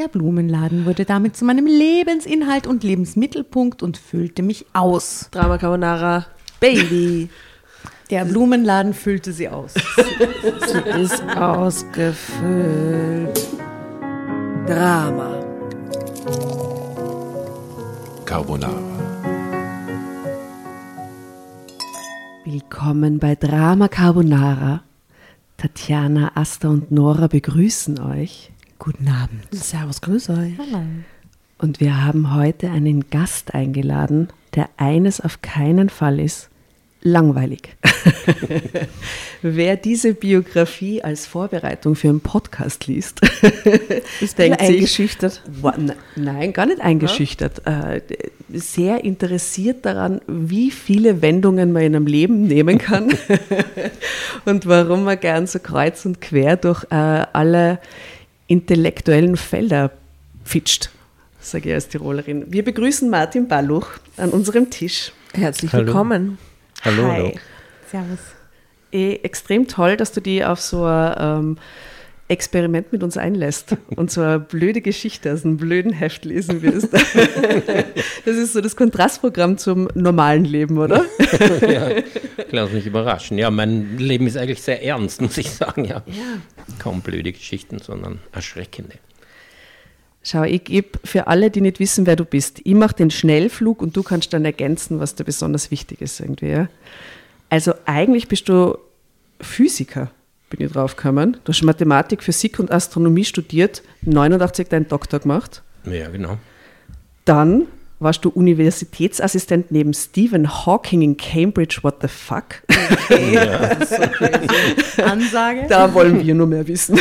Der Blumenladen wurde damit zu meinem Lebensinhalt und Lebensmittelpunkt und füllte mich aus. Drama Carbonara, Baby. Der Blumenladen füllte sie aus. Sie ist ausgefüllt. Drama. Carbonara. Willkommen bei Drama Carbonara. Tatjana, Asta und Nora begrüßen euch. Guten Abend. Servus, grüß euch. Hallo. Und wir haben heute einen Gast eingeladen, der eines auf keinen Fall ist. Langweilig. Wer diese Biografie als Vorbereitung für einen Podcast liest, Ist denkt sich, eingeschüchtert. Ne- Nein, gar nicht eingeschüchtert. Äh, Sehr interessiert daran, wie viele Wendungen man in einem Leben nehmen kann und warum man gern so kreuz und quer durch äh, alle intellektuellen Felder fitscht, sage ich als Tirolerin. Wir begrüßen Martin Balluch an unserem Tisch. Herzlich Hallo. willkommen. Hallo, Hi. hallo. Servus. Eh, extrem toll, dass du die auf so ein ähm, Experiment mit uns einlässt und so eine blöde Geschichte aus einem blöden Heft lesen wirst. Das ist so das Kontrastprogramm zum normalen Leben, oder? ja, ich lass mich überraschen. Ja, mein Leben ist eigentlich sehr ernst, muss ich sagen. Ja. Kaum blöde Geschichten, sondern erschreckende. Schau, ich gebe für alle, die nicht wissen, wer du bist, ich mache den Schnellflug und du kannst dann ergänzen, was dir besonders wichtig ist irgendwie. Ja? Also eigentlich bist du Physiker, bin ich drauf gekommen. Du hast Mathematik, Physik und Astronomie studiert, 89 deinen Doktor gemacht. Ja, genau. Dann warst du Universitätsassistent neben Stephen Hawking in Cambridge. What the fuck? Ansage. Da wollen wir nur mehr wissen.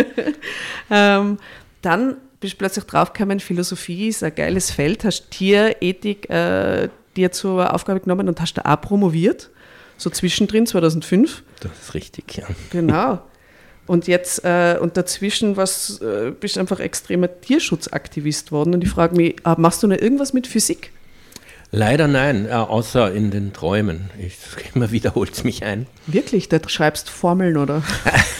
ähm, dann bist du plötzlich draufgekommen, Philosophie ist ein geiles Feld, hast Tierethik äh, dir zur Aufgabe genommen und hast da auch promoviert, so zwischendrin 2005. Das ist richtig, ja. Genau. Und jetzt, äh, und dazwischen was, äh, bist du einfach extremer Tierschutzaktivist worden. Und ich frage mich, äh, machst du noch irgendwas mit Physik? Leider nein, äh, außer in den Träumen. Ich, immer wiederholt es mich ein. Wirklich? Da schreibst Formeln oder?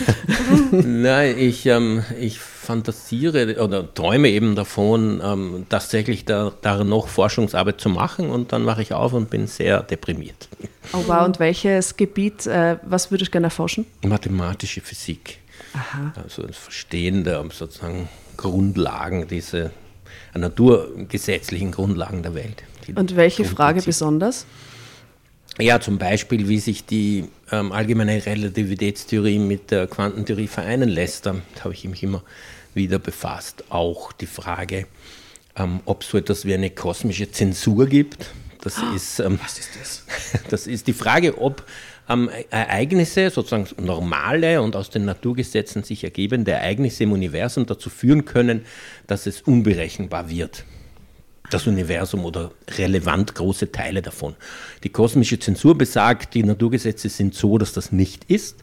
Nein, ich, ähm, ich fantasiere oder träume eben davon, ähm, tatsächlich da, darin noch Forschungsarbeit zu machen und dann mache ich auf und bin sehr deprimiert. Oh wow, und welches Gebiet, äh, was würdest du gerne erforschen? Mathematische Physik. Aha. Also das Verstehen der sozusagen Grundlagen, diese naturgesetzlichen Grundlagen der Welt. Und welche Frage besonders? Ja, zum Beispiel, wie sich die ähm, allgemeine Relativitätstheorie mit der Quantentheorie vereinen lässt. Damit habe ich mich immer wieder befasst. Auch die Frage, ähm, ob es so etwas wie eine kosmische Zensur gibt. Das ist, ähm, Was ist das? das ist die Frage, ob ähm, Ereignisse, sozusagen normale und aus den Naturgesetzen sich ergebende Ereignisse im Universum dazu führen können, dass es unberechenbar wird das Universum oder relevant große Teile davon. Die kosmische Zensur besagt, die Naturgesetze sind so, dass das nicht ist,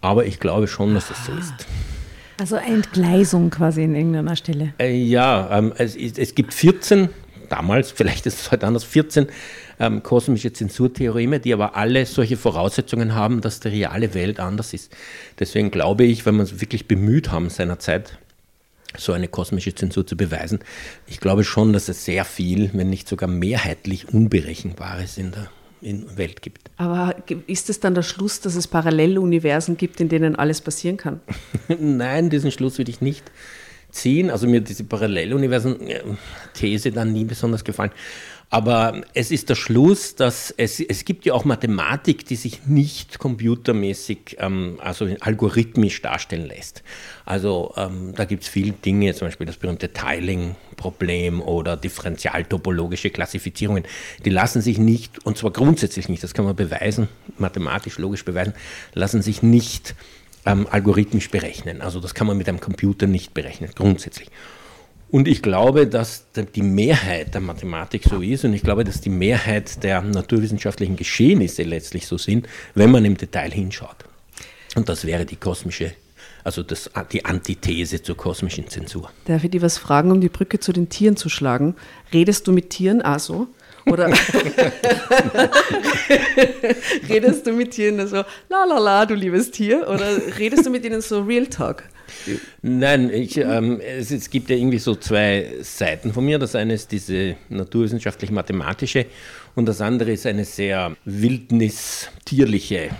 aber ich glaube schon, dass das so ist. Also Entgleisung quasi in irgendeiner Stelle. Äh, ja, ähm, es, es gibt 14, damals, vielleicht ist es heute anders, 14 ähm, kosmische Zensurtheoreme, die aber alle solche Voraussetzungen haben, dass die reale Welt anders ist. Deswegen glaube ich, wenn wir uns wirklich bemüht haben seinerzeit, so eine kosmische Zensur zu beweisen, ich glaube schon, dass es sehr viel, wenn nicht sogar mehrheitlich Unberechenbares in der in Welt gibt. Aber ist es dann der Schluss, dass es Paralleluniversen gibt, in denen alles passieren kann? Nein, diesen Schluss würde ich nicht ziehen. Also mir diese Paralleluniversen-These dann nie besonders gefallen. Aber es ist der Schluss, dass es, es gibt ja auch Mathematik, die sich nicht computermäßig, ähm, also algorithmisch darstellen lässt. Also ähm, da gibt es viele Dinge, zum Beispiel das berühmte Tiling-Problem oder differentialtopologische Klassifizierungen, die lassen sich nicht, und zwar grundsätzlich nicht, das kann man beweisen, mathematisch, logisch beweisen, lassen sich nicht ähm, algorithmisch berechnen. Also das kann man mit einem Computer nicht berechnen, grundsätzlich. Und ich glaube, dass die Mehrheit der Mathematik so ist und ich glaube, dass die Mehrheit der naturwissenschaftlichen Geschehnisse letztlich so sind, wenn man im Detail hinschaut. Und das wäre die kosmische, also das, die Antithese zur kosmischen Zensur. Darf ich dir was fragen, um die Brücke zu den Tieren zu schlagen? Redest du mit Tieren auch so? Oder redest du mit Tieren so, la la la, du liebes Tier? Oder redest du mit ihnen so Real Talk? Nein, ich, ähm, es, es, gibt ja irgendwie so zwei Seiten von mir. Das eine ist diese naturwissenschaftlich-mathematische und das andere ist eine sehr wildnistierliche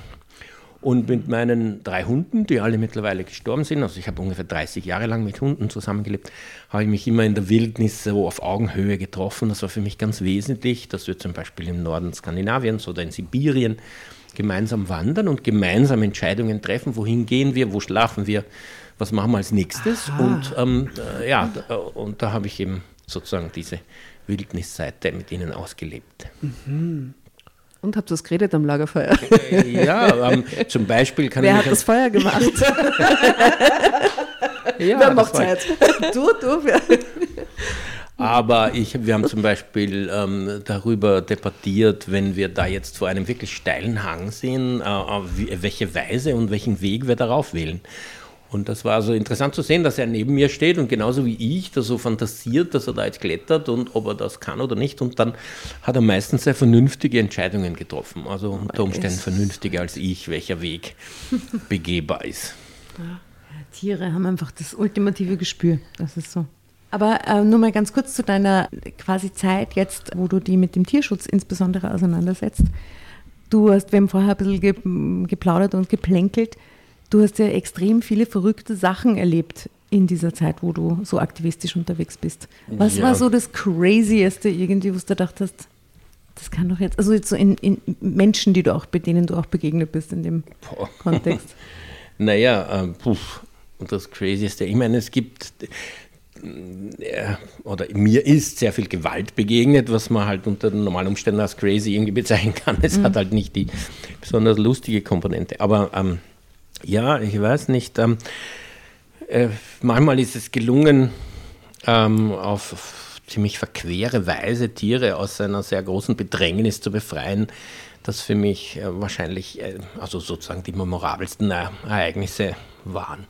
und mit meinen drei Hunden, die alle mittlerweile gestorben sind, also ich habe ungefähr 30 Jahre lang mit Hunden zusammengelebt, habe ich mich immer in der Wildnis so auf Augenhöhe getroffen. Das war für mich ganz wesentlich, dass wir zum Beispiel im Norden Skandinaviens oder in Sibirien gemeinsam wandern und gemeinsam Entscheidungen treffen, wohin gehen wir, wo schlafen wir, was machen wir als nächstes. Aha. Und ähm, äh, ja, und da habe ich eben sozusagen diese Wildnisseite mit ihnen ausgelebt. Mhm. Und habt ihr das geredet am Lagerfeuer? Äh, ja, ähm, zum Beispiel kann Wer ich. Wer hat das Feuer gemacht? ja, Wer macht Zeit? Du, du. Aber ich, wir haben zum Beispiel ähm, darüber debattiert, wenn wir da jetzt vor einem wirklich steilen Hang sind, äh, welche Weise und welchen Weg wir darauf wählen. Und das war so interessant zu sehen, dass er neben mir steht und genauso wie ich da so fantasiert, dass er da jetzt klettert und ob er das kann oder nicht. Und dann hat er meistens sehr vernünftige Entscheidungen getroffen. Also unter Umständen vernünftiger als ich, welcher Weg begehbar ist. Ja, Tiere haben einfach das ultimative Gespür. Das ist so. Aber äh, nur mal ganz kurz zu deiner quasi Zeit jetzt, wo du die mit dem Tierschutz insbesondere auseinandersetzt. Du hast, wir haben vorher ein bisschen geplaudert und geplänkelt. Du hast ja extrem viele verrückte Sachen erlebt in dieser Zeit, wo du so aktivistisch unterwegs bist. Was ja. war so das Crazieste irgendwie, wo du gedacht hast, das kann doch jetzt, also jetzt so in, in Menschen, die du auch, bei denen du auch begegnet bist in dem Boah. Kontext. naja, äh, puh, und das Crazieste, ich meine, es gibt, äh, oder mir ist sehr viel Gewalt begegnet, was man halt unter normalen Umständen als crazy irgendwie bezeichnen kann. Es mhm. hat halt nicht die besonders lustige Komponente. Aber ähm, ja, ich weiß nicht. Ähm, äh, manchmal ist es gelungen, ähm, auf ziemlich verquere Weise Tiere aus einer sehr großen Bedrängnis zu befreien, das für mich äh, wahrscheinlich äh, also sozusagen die memorabelsten Ereignisse waren.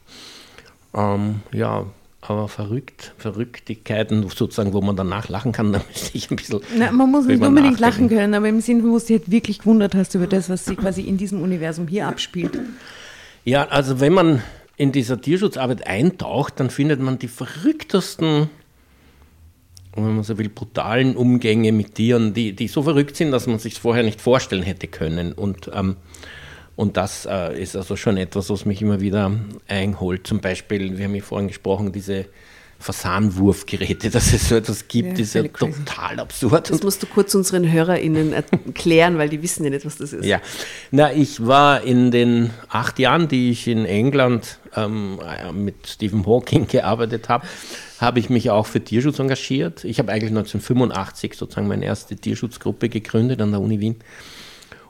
Ähm, ja, aber verrückt, Verrücktigkeiten sozusagen, wo man danach lachen kann, da müsste ich ein bisschen. Na, man muss nicht unbedingt nachdenken. lachen können, aber im Sinne, wo du dich halt wirklich gewundert hast über das, was sich quasi in diesem Universum hier abspielt. Ja, also wenn man in dieser Tierschutzarbeit eintaucht, dann findet man die verrücktesten, wenn man so will, brutalen Umgänge mit Tieren, die, die so verrückt sind, dass man sich vorher nicht vorstellen hätte können. Und, ähm, und das äh, ist also schon etwas, was mich immer wieder einholt. Zum Beispiel, wir haben ja vorhin gesprochen, diese Fasanwurfgeräte, dass es so etwas gibt, ja, ist ja crazy. total absurd. Das musst du kurz unseren HörerInnen erklären, weil die wissen ja nicht, was das ist. Ja, na, ich war in den acht Jahren, die ich in England ähm, mit Stephen Hawking gearbeitet habe, habe ich mich auch für Tierschutz engagiert. Ich habe eigentlich 1985 sozusagen meine erste Tierschutzgruppe gegründet an der Uni Wien.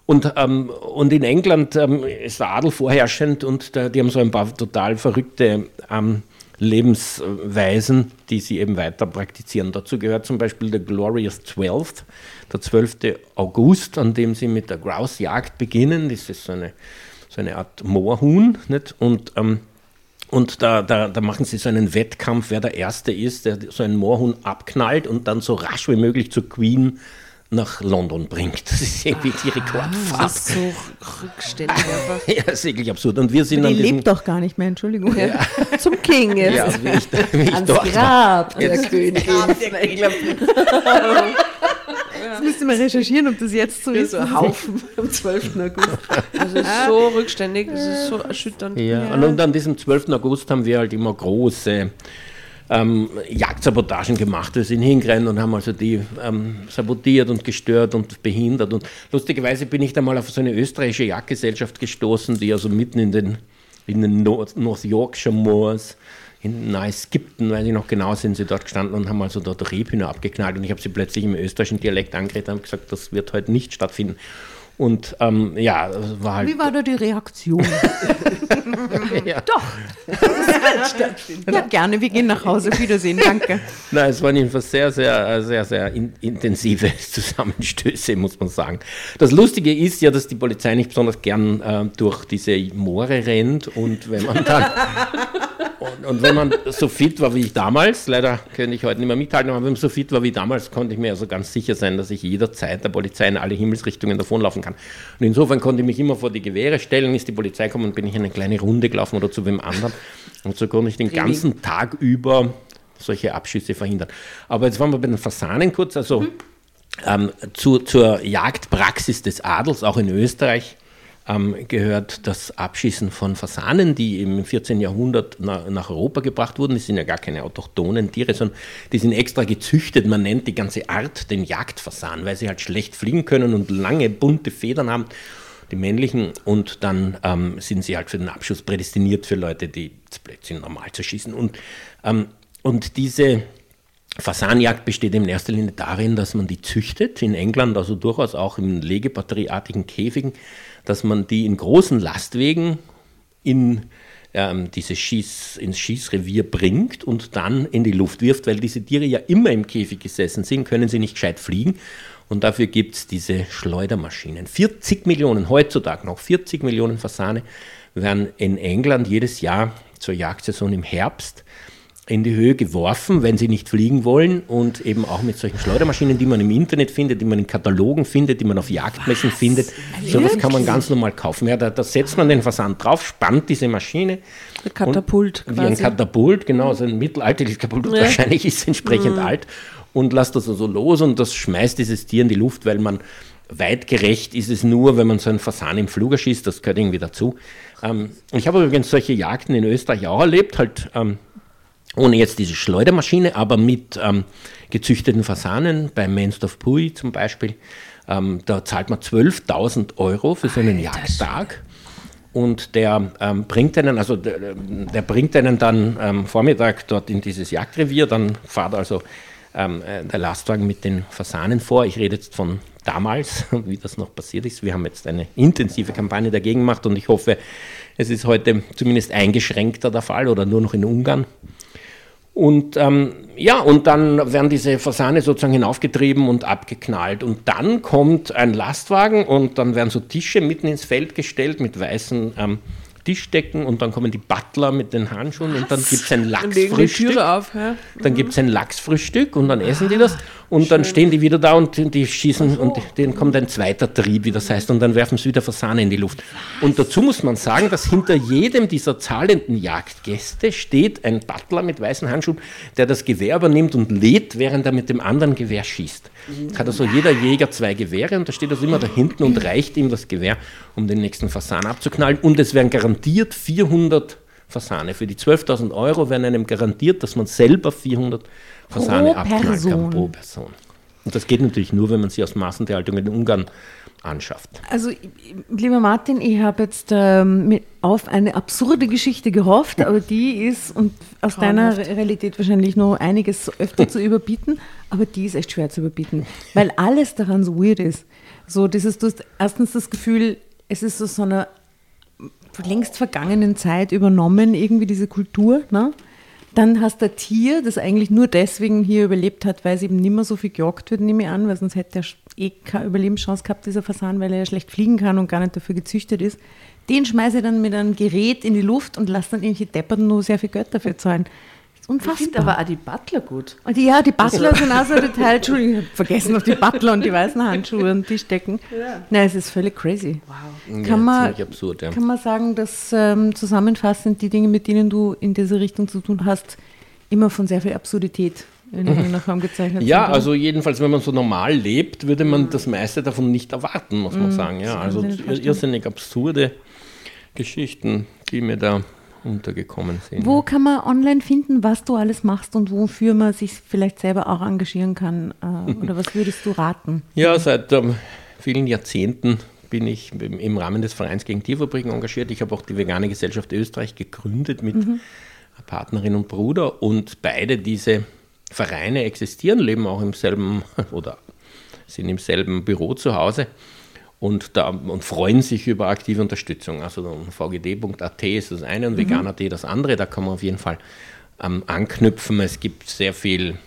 Und, ähm, und in England ähm, ist der Adel vorherrschend und da, die haben so ein paar total verrückte ähm, Lebensweisen, die sie eben weiter praktizieren. Dazu gehört zum Beispiel der Glorious 12th, der 12. August, an dem sie mit der Grouse-Jagd beginnen. Das ist so eine, so eine Art Moorhuhn. Nicht? Und, ähm, und da, da, da machen sie so einen Wettkampf, wer der Erste ist, der so einen Moorhuhn abknallt und dann so rasch wie möglich zur Queen nach London bringt. Das ist irgendwie die Rekordfahrt. Das ist so rückständig einfach. ja, das ist wirklich absurd. Und wir sind die lebt doch gar nicht mehr, Entschuldigung. Ja. Zum King jetzt. Ja, wie ich, wie ich Ans Grab der Königin. Das müsste man recherchieren, ob das jetzt so ist. So ein Haufen am 12. August. Das ist so rückständig, das ist so erschütternd. Ja, ja. Und an diesem 12. August haben wir halt immer große ähm, Jagdsabotagen gemacht. Wir sind hingerannt und haben also die ähm, sabotiert und gestört und behindert. Und lustigerweise bin ich da mal auf so eine österreichische Jagdgesellschaft gestoßen, die also mitten in den, in den North, Yorkshire Moors in nahe Skipton, weiß ich noch genau, sind sie dort gestanden und haben also dort Rebhühner abgeknallt und ich habe sie plötzlich im österreichischen Dialekt angeredet und gesagt, das wird heute nicht stattfinden. Und ähm, ja, war halt. Wie war da die Reaktion? ja. Doch. ja, gerne, wir gehen nach Hause. Wiedersehen, danke. Nein, es waren jedenfalls sehr, sehr, sehr, sehr in, intensive Zusammenstöße, muss man sagen. Das Lustige ist ja, dass die Polizei nicht besonders gern äh, durch diese Moore rennt und wenn man dann. Und, und, wenn man so fit war wie ich damals, leider könnte ich heute nicht mehr mithalten, aber wenn man so fit war wie damals, konnte ich mir also ganz sicher sein, dass ich jederzeit der Polizei in alle Himmelsrichtungen davonlaufen kann. Und insofern konnte ich mich immer vor die Gewehre stellen, ist die Polizei gekommen und bin ich eine kleine Runde gelaufen oder zu wem anderen. Und so konnte ich den ganzen Tag über solche Abschüsse verhindern. Aber jetzt waren wir bei den Fasanen kurz, also mhm. ähm, zu, zur Jagdpraxis des Adels, auch in Österreich gehört das Abschießen von Fasanen, die im 14. Jahrhundert na, nach Europa gebracht wurden. Die sind ja gar keine autochthonen Tiere, sondern die sind extra gezüchtet. Man nennt die ganze Art den Jagdfasan, weil sie halt schlecht fliegen können und lange bunte Federn haben die männlichen, und dann ähm, sind sie halt für den Abschuss prädestiniert für Leute, die sind, normal zu schießen. Und, ähm, und diese Fasanjagd besteht in erster Linie darin, dass man die züchtet, in England also durchaus auch in legebatterieartigen Käfigen, dass man die in großen Lastwegen in ähm, diese Schieß, ins Schießrevier bringt und dann in die Luft wirft, weil diese Tiere ja immer im Käfig gesessen sind, können sie nicht gescheit fliegen. Und dafür gibt es diese Schleudermaschinen. 40 Millionen, heutzutage noch 40 Millionen Fasane werden in England jedes Jahr zur Jagdsaison im Herbst in die Höhe geworfen, wenn sie nicht fliegen wollen und eben auch mit solchen Schleudermaschinen, die man im Internet findet, die man in Katalogen findet, die man auf Jagdmessen Was? findet. So was kann man ganz normal kaufen. Ja, da, da, setzt man den Versand drauf, spannt diese Maschine. Ein Katapult. Wie ein Katapult, genau, so ein mittelalterliches Katapult, ja. wahrscheinlich ist es entsprechend mhm. alt und lässt das also los und das schmeißt dieses Tier in die Luft, weil man weitgerecht ist es nur, wenn man so einen Fasan im Flug erschießt, das gehört irgendwie dazu. Ähm, ich habe übrigens solche Jagden in Österreich auch erlebt, halt ähm, ohne jetzt diese Schleudermaschine, aber mit ähm, gezüchteten Fasanen, bei Mensdorf Pui zum Beispiel. Ähm, da zahlt man 12.000 Euro für so einen Alter, Jagdtag. Und der ähm, bringt einen, also der, der bringt einen dann ähm, Vormittag dort in dieses Jagdrevier, dann fahrt also ähm, äh, der Lastwagen mit den Fasanen vor. Ich rede jetzt von damals, wie das noch passiert ist. Wir haben jetzt eine intensive Kampagne dagegen gemacht und ich hoffe, es ist heute zumindest eingeschränkter der Fall oder nur noch in Ungarn. Und ähm, ja, und dann werden diese Fasane sozusagen hinaufgetrieben und abgeknallt. Und dann kommt ein Lastwagen und dann werden so Tische mitten ins Feld gestellt mit weißen ähm, Tischdecken und dann kommen die Butler mit den Handschuhen Was? und dann gibt es ein Lachsfrühstück. Auf, ja? Dann gibt es ein Lachsfrühstück und dann essen die das und Schön. dann stehen die wieder da und die schießen und denen kommt ein zweiter Trieb, wie das heißt, und dann werfen sie wieder Fasane in die Luft. Und dazu muss man sagen, dass hinter jedem dieser zahlenden Jagdgäste steht ein Butler mit weißen Handschuhen, der das Gewehr übernimmt und lädt, während er mit dem anderen Gewehr schießt. Hat also jeder Jäger zwei Gewehre und da steht also immer da hinten und reicht ihm das Gewehr, um den nächsten Fasan abzuknallen. Und es werden garantiert 400 Fasane. Für die 12.000 Euro werden einem garantiert, dass man selber 400 Fasane pro abknallen Person. kann pro Person. Und das geht natürlich nur, wenn man sie aus Massentierhaltung in Ungarn anschafft. Also, lieber Martin, ich habe jetzt ähm, auf eine absurde Geschichte gehofft, aber die ist und aus Traumhaft. deiner Realität wahrscheinlich noch einiges öfter zu überbieten, aber die ist echt schwer zu überbieten, weil alles daran so weird ist. So, dieses, du hast erstens das Gefühl, es ist so, so eine längst vergangenen Zeit übernommen, irgendwie diese Kultur. Ne? Dann hast du ein Tier, das eigentlich nur deswegen hier überlebt hat, weil es eben nicht mehr so viel gejagt wird, nehme ich an, weil sonst hätte er eh keine Überlebenschance gehabt, dieser Fasan, weil er ja schlecht fliegen kann und gar nicht dafür gezüchtet ist. Den schmeiße ich dann mit einem Gerät in die Luft und lasse dann irgendwelche Depperten nur sehr viel Geld dafür zahlen. Unfassbar. Ich finde aber auch die Butler gut. Und die, ja, die Butler sind auch so ein Detail. Entschuldigung, ich habe vergessen auf die Butler und die weißen Handschuhe und die stecken. Ja. Nein, es ist völlig crazy. Wow. Kann, ja, man, absurd, ja. kann man sagen, dass ähm, zusammenfassend die Dinge, mit denen du in diese Richtung zu tun hast, immer von sehr viel Absurdität in irgendeiner Form gezeichnet Ja, sind, also jedenfalls, wenn man so normal lebt, würde man das meiste davon nicht erwarten, muss man mhm, sagen. Ja, also irrsinnig absurde Geschichten, die mir da untergekommen sind. Wo kann man online finden, was du alles machst und wofür man sich vielleicht selber auch engagieren kann? Äh, oder was würdest du raten? Ja, seit ähm, vielen Jahrzehnten bin ich im Rahmen des Vereins gegen Tierfabriken engagiert. Ich habe auch die Vegane Gesellschaft Österreich gegründet mit mhm. Partnerin und Bruder und beide diese Vereine existieren, leben auch im selben oder sind im selben Büro zu Hause und, da, und freuen sich über aktive Unterstützung. Also vgd.at ist das eine und mhm. vegan.at das andere. Da kann man auf jeden Fall ähm, anknüpfen. Es gibt sehr viel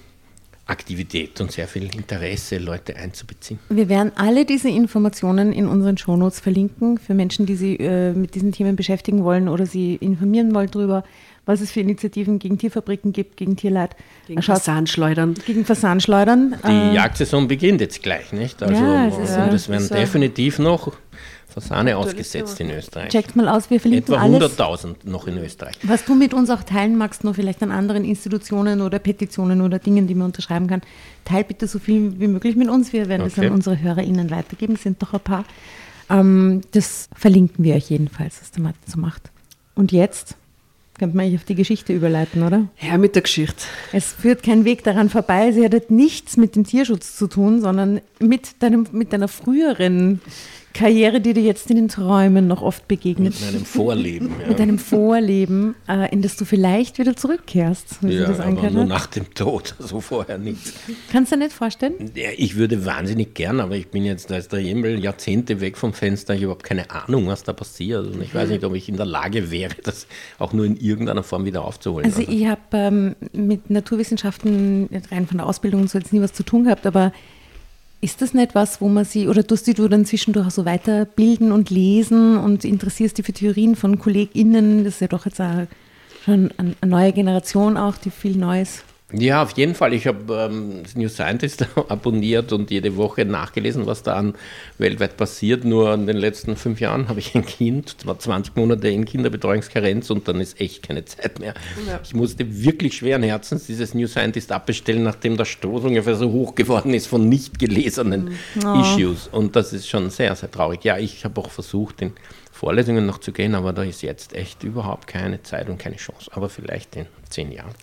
Aktivität und sehr viel Interesse, Leute einzubeziehen. Wir werden alle diese Informationen in unseren Shownotes verlinken für Menschen, die sich äh, mit diesen Themen beschäftigen wollen oder sie informieren wollen darüber. Was es für Initiativen gegen Tierfabriken gibt, gegen Tierleid. Gegen Fasanschleudern. Gegen Fasanschleudern. Die äh, Jagdsaison beginnt jetzt gleich, nicht? Also ja, es ist, das werden definitiv noch Fasane ausgesetzt in Österreich. Checkt mal aus, wir verlinken Etwa 100.000 noch in Österreich. Was du mit uns auch teilen magst, nur vielleicht an anderen Institutionen oder Petitionen oder Dingen, die man unterschreiben kann, teil bitte so viel wie möglich mit uns. Wir werden okay. das an unsere HörerInnen weitergeben, es sind doch ein paar. Ähm, das verlinken wir euch jedenfalls, was der Martin so macht. Und jetzt könnte man eigentlich auf die Geschichte überleiten, oder? Ja, mit der Geschichte. Es führt kein Weg daran vorbei. Sie hat nichts mit dem Tierschutz zu tun, sondern mit, deinem, mit deiner früheren Karriere, die dir jetzt in den Träumen noch oft begegnet. Mit einem Vorleben. Ja. Mit einem Vorleben, äh, in das du vielleicht wieder zurückkehrst. ja, aber nur nach dem Tod, so also vorher nicht. Kannst du dir nicht vorstellen? Ja, ich würde wahnsinnig gern, aber ich bin jetzt, da ist der Himmel Jahrzehnte weg vom Fenster. Ich habe überhaupt keine Ahnung, was da passiert. Und ich weiß nicht, ob ich in der Lage wäre, das auch nur in irgendeiner Form wieder aufzuholen. Also, also. ich habe ähm, mit Naturwissenschaften rein von der Ausbildung so jetzt nie was zu tun gehabt, aber ist das nicht was, wo man sie, oder tust du dann zwischendurch so weiterbilden und lesen und interessierst dich für Theorien von KollegInnen? Das ist ja doch jetzt auch schon eine neue Generation auch, die viel Neues ja, auf jeden Fall. Ich habe ähm, New Scientist abonniert und jede Woche nachgelesen, was da an weltweit passiert. Nur in den letzten fünf Jahren habe ich ein Kind, war 20 Monate in Kinderbetreuungskarenz und dann ist echt keine Zeit mehr. Ja. Ich musste wirklich schweren Herzens dieses New Scientist abbestellen, nachdem der Stoß ungefähr so hoch geworden ist von nicht gelesenen oh. Issues. Und das ist schon sehr, sehr traurig. Ja, ich habe auch versucht, in Vorlesungen noch zu gehen, aber da ist jetzt echt überhaupt keine Zeit und keine Chance. Aber vielleicht in zehn Jahren.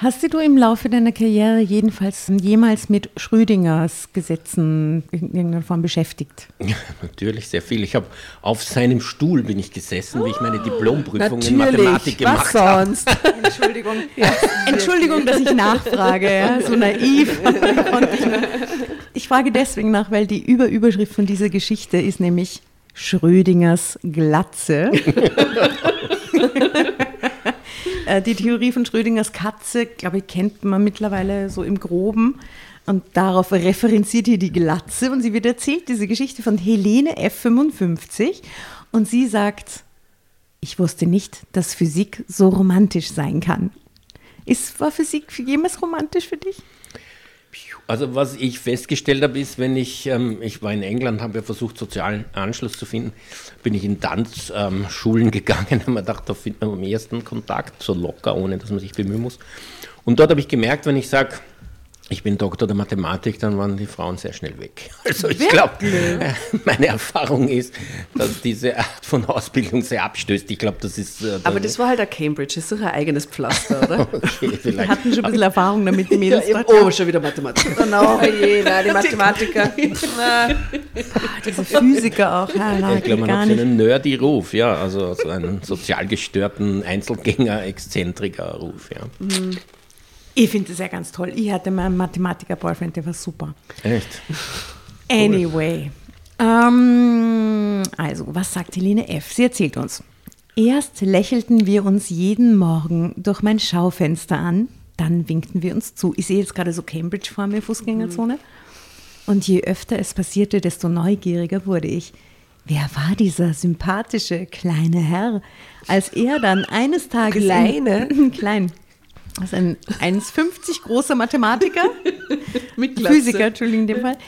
Hast du im Laufe deiner Karriere jedenfalls jemals mit Schrödingers Gesetzen in irgendeiner Form beschäftigt? Ja, natürlich sehr viel. Ich habe auf seinem Stuhl bin ich gesessen, wie ich meine Diplomprüfung natürlich. in Mathematik gemacht habe. sonst? Entschuldigung. Ja. Entschuldigung, dass ich nachfrage, ja, so naiv. ich frage deswegen nach, weil die Überüberschrift von dieser Geschichte ist nämlich Schrödingers Glatze. Äh, die Theorie von Schrödingers Katze, glaube ich, kennt man mittlerweile so im Groben. Und darauf referenziert hier die Glatze und sie wird erzählt, diese Geschichte von Helene F55. Und sie sagt, ich wusste nicht, dass Physik so romantisch sein kann. Ist, war Physik jemals romantisch für dich? Also was ich festgestellt habe, ist, wenn ich, ähm, ich war in England, habe ja versucht, sozialen Anschluss zu finden, bin ich in Tanzschulen ähm, gegangen, habe mir gedacht, da findet man am ersten Kontakt, so locker, ohne dass man sich bemühen muss. Und dort habe ich gemerkt, wenn ich sage, ich bin Doktor der Mathematik, dann waren die Frauen sehr schnell weg. Also ich glaube, meine Erfahrung ist, dass diese Art von Ausbildung sehr abstößt. Ich glaube, das ist. Äh, Aber das war halt ein Cambridge, das ist doch ein eigenes Pflaster, oder? okay, vielleicht. Wir hatten schon ein bisschen Erfahrung damit, die Mädels. Ja, oh, schon wieder Mathematik. Oh no, je, nein, die Mathematiker. diese Physiker auch. Ja, nein, ich glaube, man hat so einen nerdy Ruf, ja, also so einen sozial gestörten Einzelgänger, Exzentriker Ruf, ja. Mhm. Ich finde das ja ganz toll. Ich hatte meinen Mathematiker-Boyfriend, der war super. Echt? Anyway. Ähm, also, was sagt Helene F.? Sie erzählt uns. Erst lächelten wir uns jeden Morgen durch mein Schaufenster an, dann winkten wir uns zu. Ich sehe jetzt gerade so Cambridge vor mir, Fußgängerzone. Mhm. Und je öfter es passierte, desto neugieriger wurde ich. Wer war dieser sympathische kleine Herr, als er dann eines Tages. Kleine? In, klein. Das ist ein 1,50 großer Mathematiker, Mit Physiker, Entschuldigung, in dem Fall.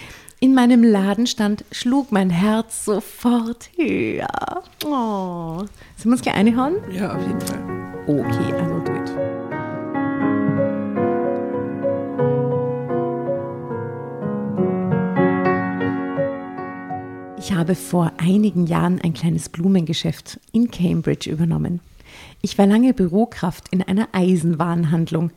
In meinem Laden stand, schlug mein Herz sofort höher. Oh. Sollen wir uns gleich eine hauen? Ja, auf jeden Fall. Okay, do it. Ich habe vor einigen Jahren ein kleines Blumengeschäft in Cambridge übernommen. Ich war lange Bürokraft in einer Eisenwarenhandlung,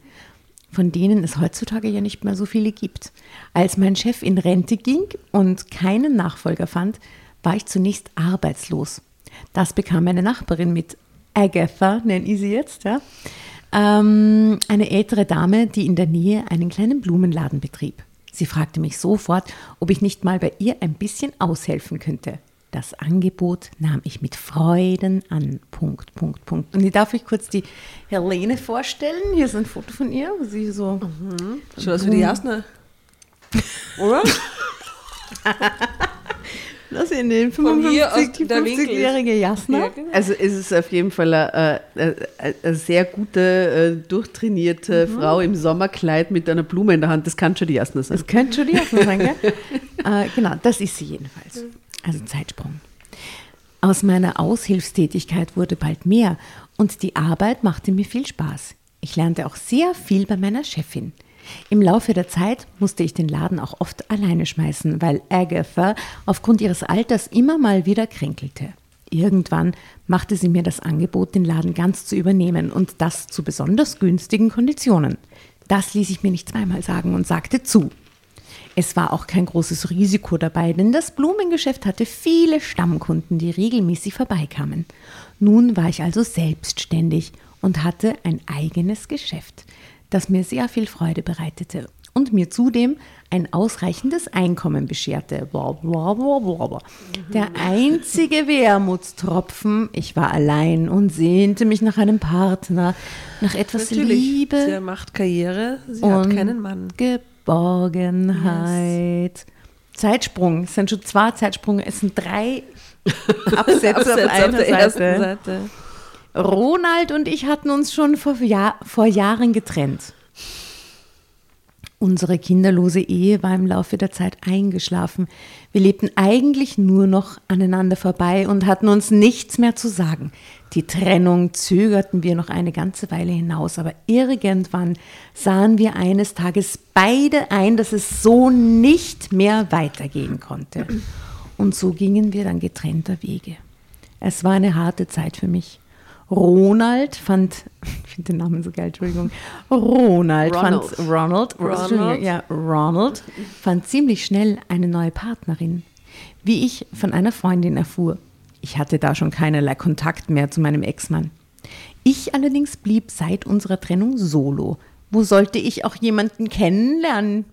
von denen es heutzutage ja nicht mehr so viele gibt. Als mein Chef in Rente ging und keinen Nachfolger fand, war ich zunächst arbeitslos. Das bekam meine Nachbarin mit. Agatha, nenne ich sie jetzt, ja. Ähm, eine ältere Dame, die in der Nähe einen kleinen Blumenladen betrieb. Sie fragte mich sofort, ob ich nicht mal bei ihr ein bisschen aushelfen könnte. Das Angebot nahm ich mit Freuden an. Punkt, Punkt, Punkt. Und ich darf euch kurz die Helene vorstellen. Hier ist ein Foto von ihr, wo sie so. Mhm. Schon aus wie die Jasna. Oder? Das in den 55, 50-jährige Jasna. Ja, genau. Also ist es auf jeden Fall eine, eine, eine sehr gute, äh, durchtrainierte mhm. Frau im Sommerkleid mit einer Blume in der Hand. Das kann schon die Jasna sein. Das könnte schon die Jasna sein, gell? äh, genau, das ist sie jedenfalls. Also Zeitsprung. Aus meiner Aushilfstätigkeit wurde bald mehr und die Arbeit machte mir viel Spaß. Ich lernte auch sehr viel bei meiner Chefin. Im Laufe der Zeit musste ich den Laden auch oft alleine schmeißen, weil Agatha aufgrund ihres Alters immer mal wieder kränkelte. Irgendwann machte sie mir das Angebot, den Laden ganz zu übernehmen und das zu besonders günstigen Konditionen. Das ließ ich mir nicht zweimal sagen und sagte zu. Es war auch kein großes Risiko dabei, denn das Blumengeschäft hatte viele Stammkunden, die regelmäßig vorbeikamen. Nun war ich also selbstständig und hatte ein eigenes Geschäft das mir sehr viel Freude bereitete und mir zudem ein ausreichendes Einkommen bescherte. Der einzige Wermutstropfen, ich war allein und sehnte mich nach einem Partner, nach etwas Natürlich. Liebe. Sie macht Karriere, sie hat keinen Mann. Geborgenheit. Yes. Zeitsprung, es sind schon zwei Zeitsprünge, es sind drei Absätze Absätze auf einer auf Seite. Seite. Ronald und ich hatten uns schon vor, Jahr, vor Jahren getrennt. Unsere kinderlose Ehe war im Laufe der Zeit eingeschlafen. Wir lebten eigentlich nur noch aneinander vorbei und hatten uns nichts mehr zu sagen. Die Trennung zögerten wir noch eine ganze Weile hinaus, aber irgendwann sahen wir eines Tages beide ein, dass es so nicht mehr weitergehen konnte. Und so gingen wir dann getrennter Wege. Es war eine harte Zeit für mich. Ronald fand, ich finde den Namen so geil, Entschuldigung. Ronald, Ronald. fand Ronald, Ronald. Ja, Ronald fand ziemlich schnell eine neue Partnerin. Wie ich von einer Freundin erfuhr. Ich hatte da schon keinerlei Kontakt mehr zu meinem Ex-Mann. Ich allerdings blieb seit unserer Trennung solo. Wo sollte ich auch jemanden kennenlernen?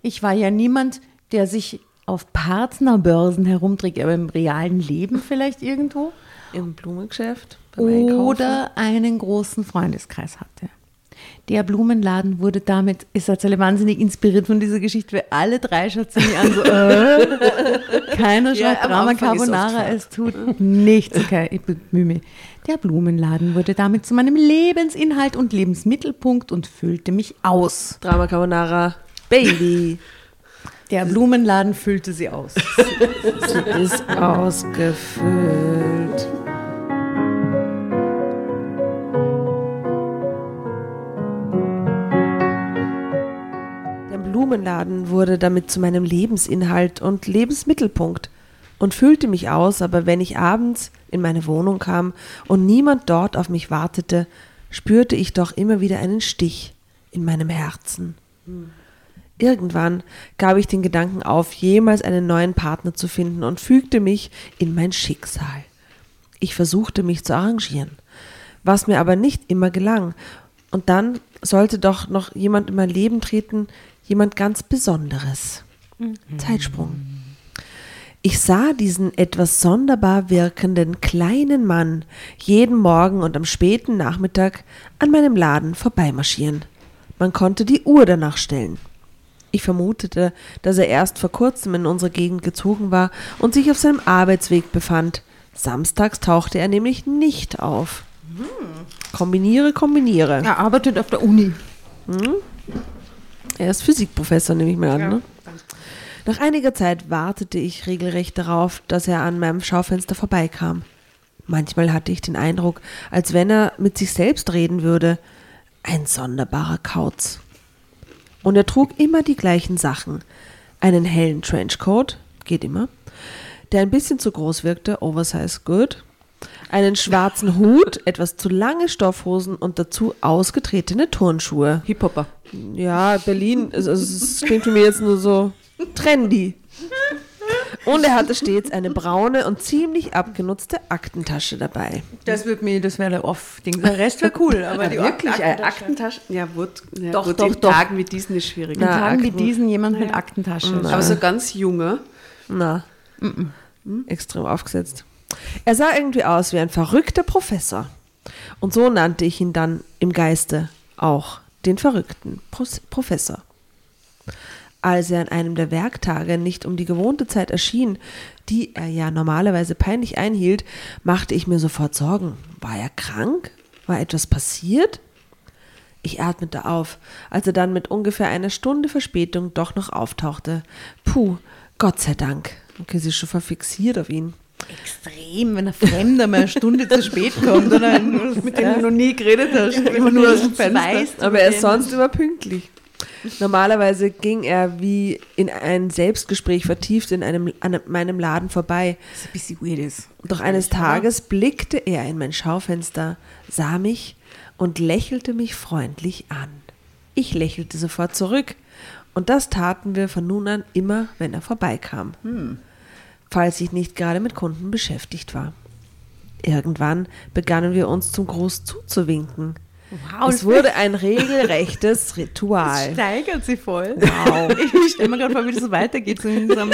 Ich war ja niemand, der sich auf Partnerbörsen herumträgt, aber im realen Leben vielleicht irgendwo. Im Blumengeschäft? oder einen großen Freundeskreis hatte. Der Blumenladen wurde damit, ist tatsächlich wahnsinnig inspiriert von dieser Geschichte, weil alle drei schauen mich an, so, äh, keiner schreibt ja, Drama Carbonara, es tut nichts. Okay, ich bemühe mich. Der Blumenladen wurde damit zu meinem Lebensinhalt und Lebensmittelpunkt und füllte mich aus. Drama Carbonara, Baby. Der Blumenladen füllte sie aus. sie ist ausgefüllt. Blumenladen wurde damit zu meinem Lebensinhalt und Lebensmittelpunkt und füllte mich aus, aber wenn ich abends in meine Wohnung kam und niemand dort auf mich wartete, spürte ich doch immer wieder einen Stich in meinem Herzen. Irgendwann gab ich den Gedanken auf, jemals einen neuen Partner zu finden und fügte mich in mein Schicksal. Ich versuchte mich zu arrangieren, was mir aber nicht immer gelang. Und dann sollte doch noch jemand in mein Leben treten, jemand ganz Besonderes. Mhm. Zeitsprung. Ich sah diesen etwas sonderbar wirkenden kleinen Mann jeden Morgen und am späten Nachmittag an meinem Laden vorbeimarschieren. Man konnte die Uhr danach stellen. Ich vermutete, dass er erst vor kurzem in unsere Gegend gezogen war und sich auf seinem Arbeitsweg befand. Samstags tauchte er nämlich nicht auf. Hm. Kombiniere, kombiniere. Er arbeitet auf der Uni. Hm? Er ist Physikprofessor, nehme ich mal an. Ja. Ne? Nach einiger Zeit wartete ich regelrecht darauf, dass er an meinem Schaufenster vorbeikam. Manchmal hatte ich den Eindruck, als wenn er mit sich selbst reden würde. Ein sonderbarer Kauz. Und er trug immer die gleichen Sachen. Einen hellen Trenchcoat, geht immer, der ein bisschen zu groß wirkte, oversize good, einen schwarzen Hut, etwas zu lange Stoffhosen und dazu ausgetretene Turnschuhe. Hip-Hopper. Ja, Berlin, also es klingt für mich jetzt nur so trendy. Und er hatte stets eine braune und ziemlich abgenutzte Aktentasche dabei. Das wird mir, das wäre der Off-Ding. Der Rest wäre cool, aber die wirklich eine Aktentasche. Ja, wird, ja, doch, gut, doch, in doch. Tagen wie diesen ist schwierig. In Tagen wie diesen jemand mit Aktentasche. Aber so ganz junge. Na. Mm -mm. Extrem aufgesetzt. Er sah irgendwie aus wie ein verrückter Professor. Und so nannte ich ihn dann im Geiste auch den verrückten Professor. Als er an einem der Werktage nicht um die gewohnte Zeit erschien, die er ja normalerweise peinlich einhielt, machte ich mir sofort Sorgen. War er krank? War etwas passiert? Ich atmete auf, als er dann mit ungefähr einer Stunde Verspätung doch noch auftauchte. Puh, Gott sei Dank. Okay, sie ist schon verfixiert auf ihn. Extrem, wenn ein Fremder mal eine Stunde zu spät kommt oder mit dem du noch nie geredet hast. immer nur aus dem Fenster. Aber er ist sonst immer pünktlich. Normalerweise ging er wie in ein Selbstgespräch vertieft in einem, an meinem Laden vorbei. Was ein bisschen weird ist. Doch eines Tages blickte er in mein Schaufenster, sah mich und lächelte mich freundlich an. Ich lächelte sofort zurück und das taten wir von nun an immer, wenn er vorbeikam, falls ich nicht gerade mit Kunden beschäftigt war. Irgendwann begannen wir uns zum Gruß zuzuwinken. Wow, es wurde ein regelrechtes Ritual. steigert sich voll. Wow. Ich stelle mir gerade vor, wie das so weitergeht, so in so einem,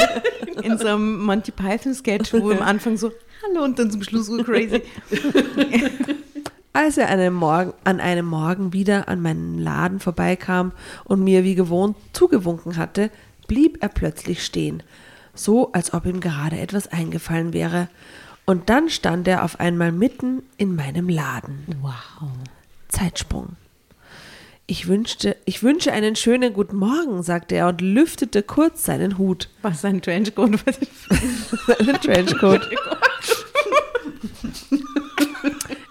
in so einem Monty Python-Sketch, wo am Anfang so Hallo und dann zum Schluss so crazy. Als er an einem, Morgen, an einem Morgen wieder an meinen Laden vorbeikam und mir wie gewohnt zugewunken hatte, blieb er plötzlich stehen, so als ob ihm gerade etwas eingefallen wäre. Und dann stand er auf einmal mitten in meinem Laden. Wow. Zeitsprung. Ich wünschte, ich wünsche einen schönen guten Morgen, sagte er und lüftete kurz seinen Hut. Was ein Trenchcoat. Einen Trenchcoat.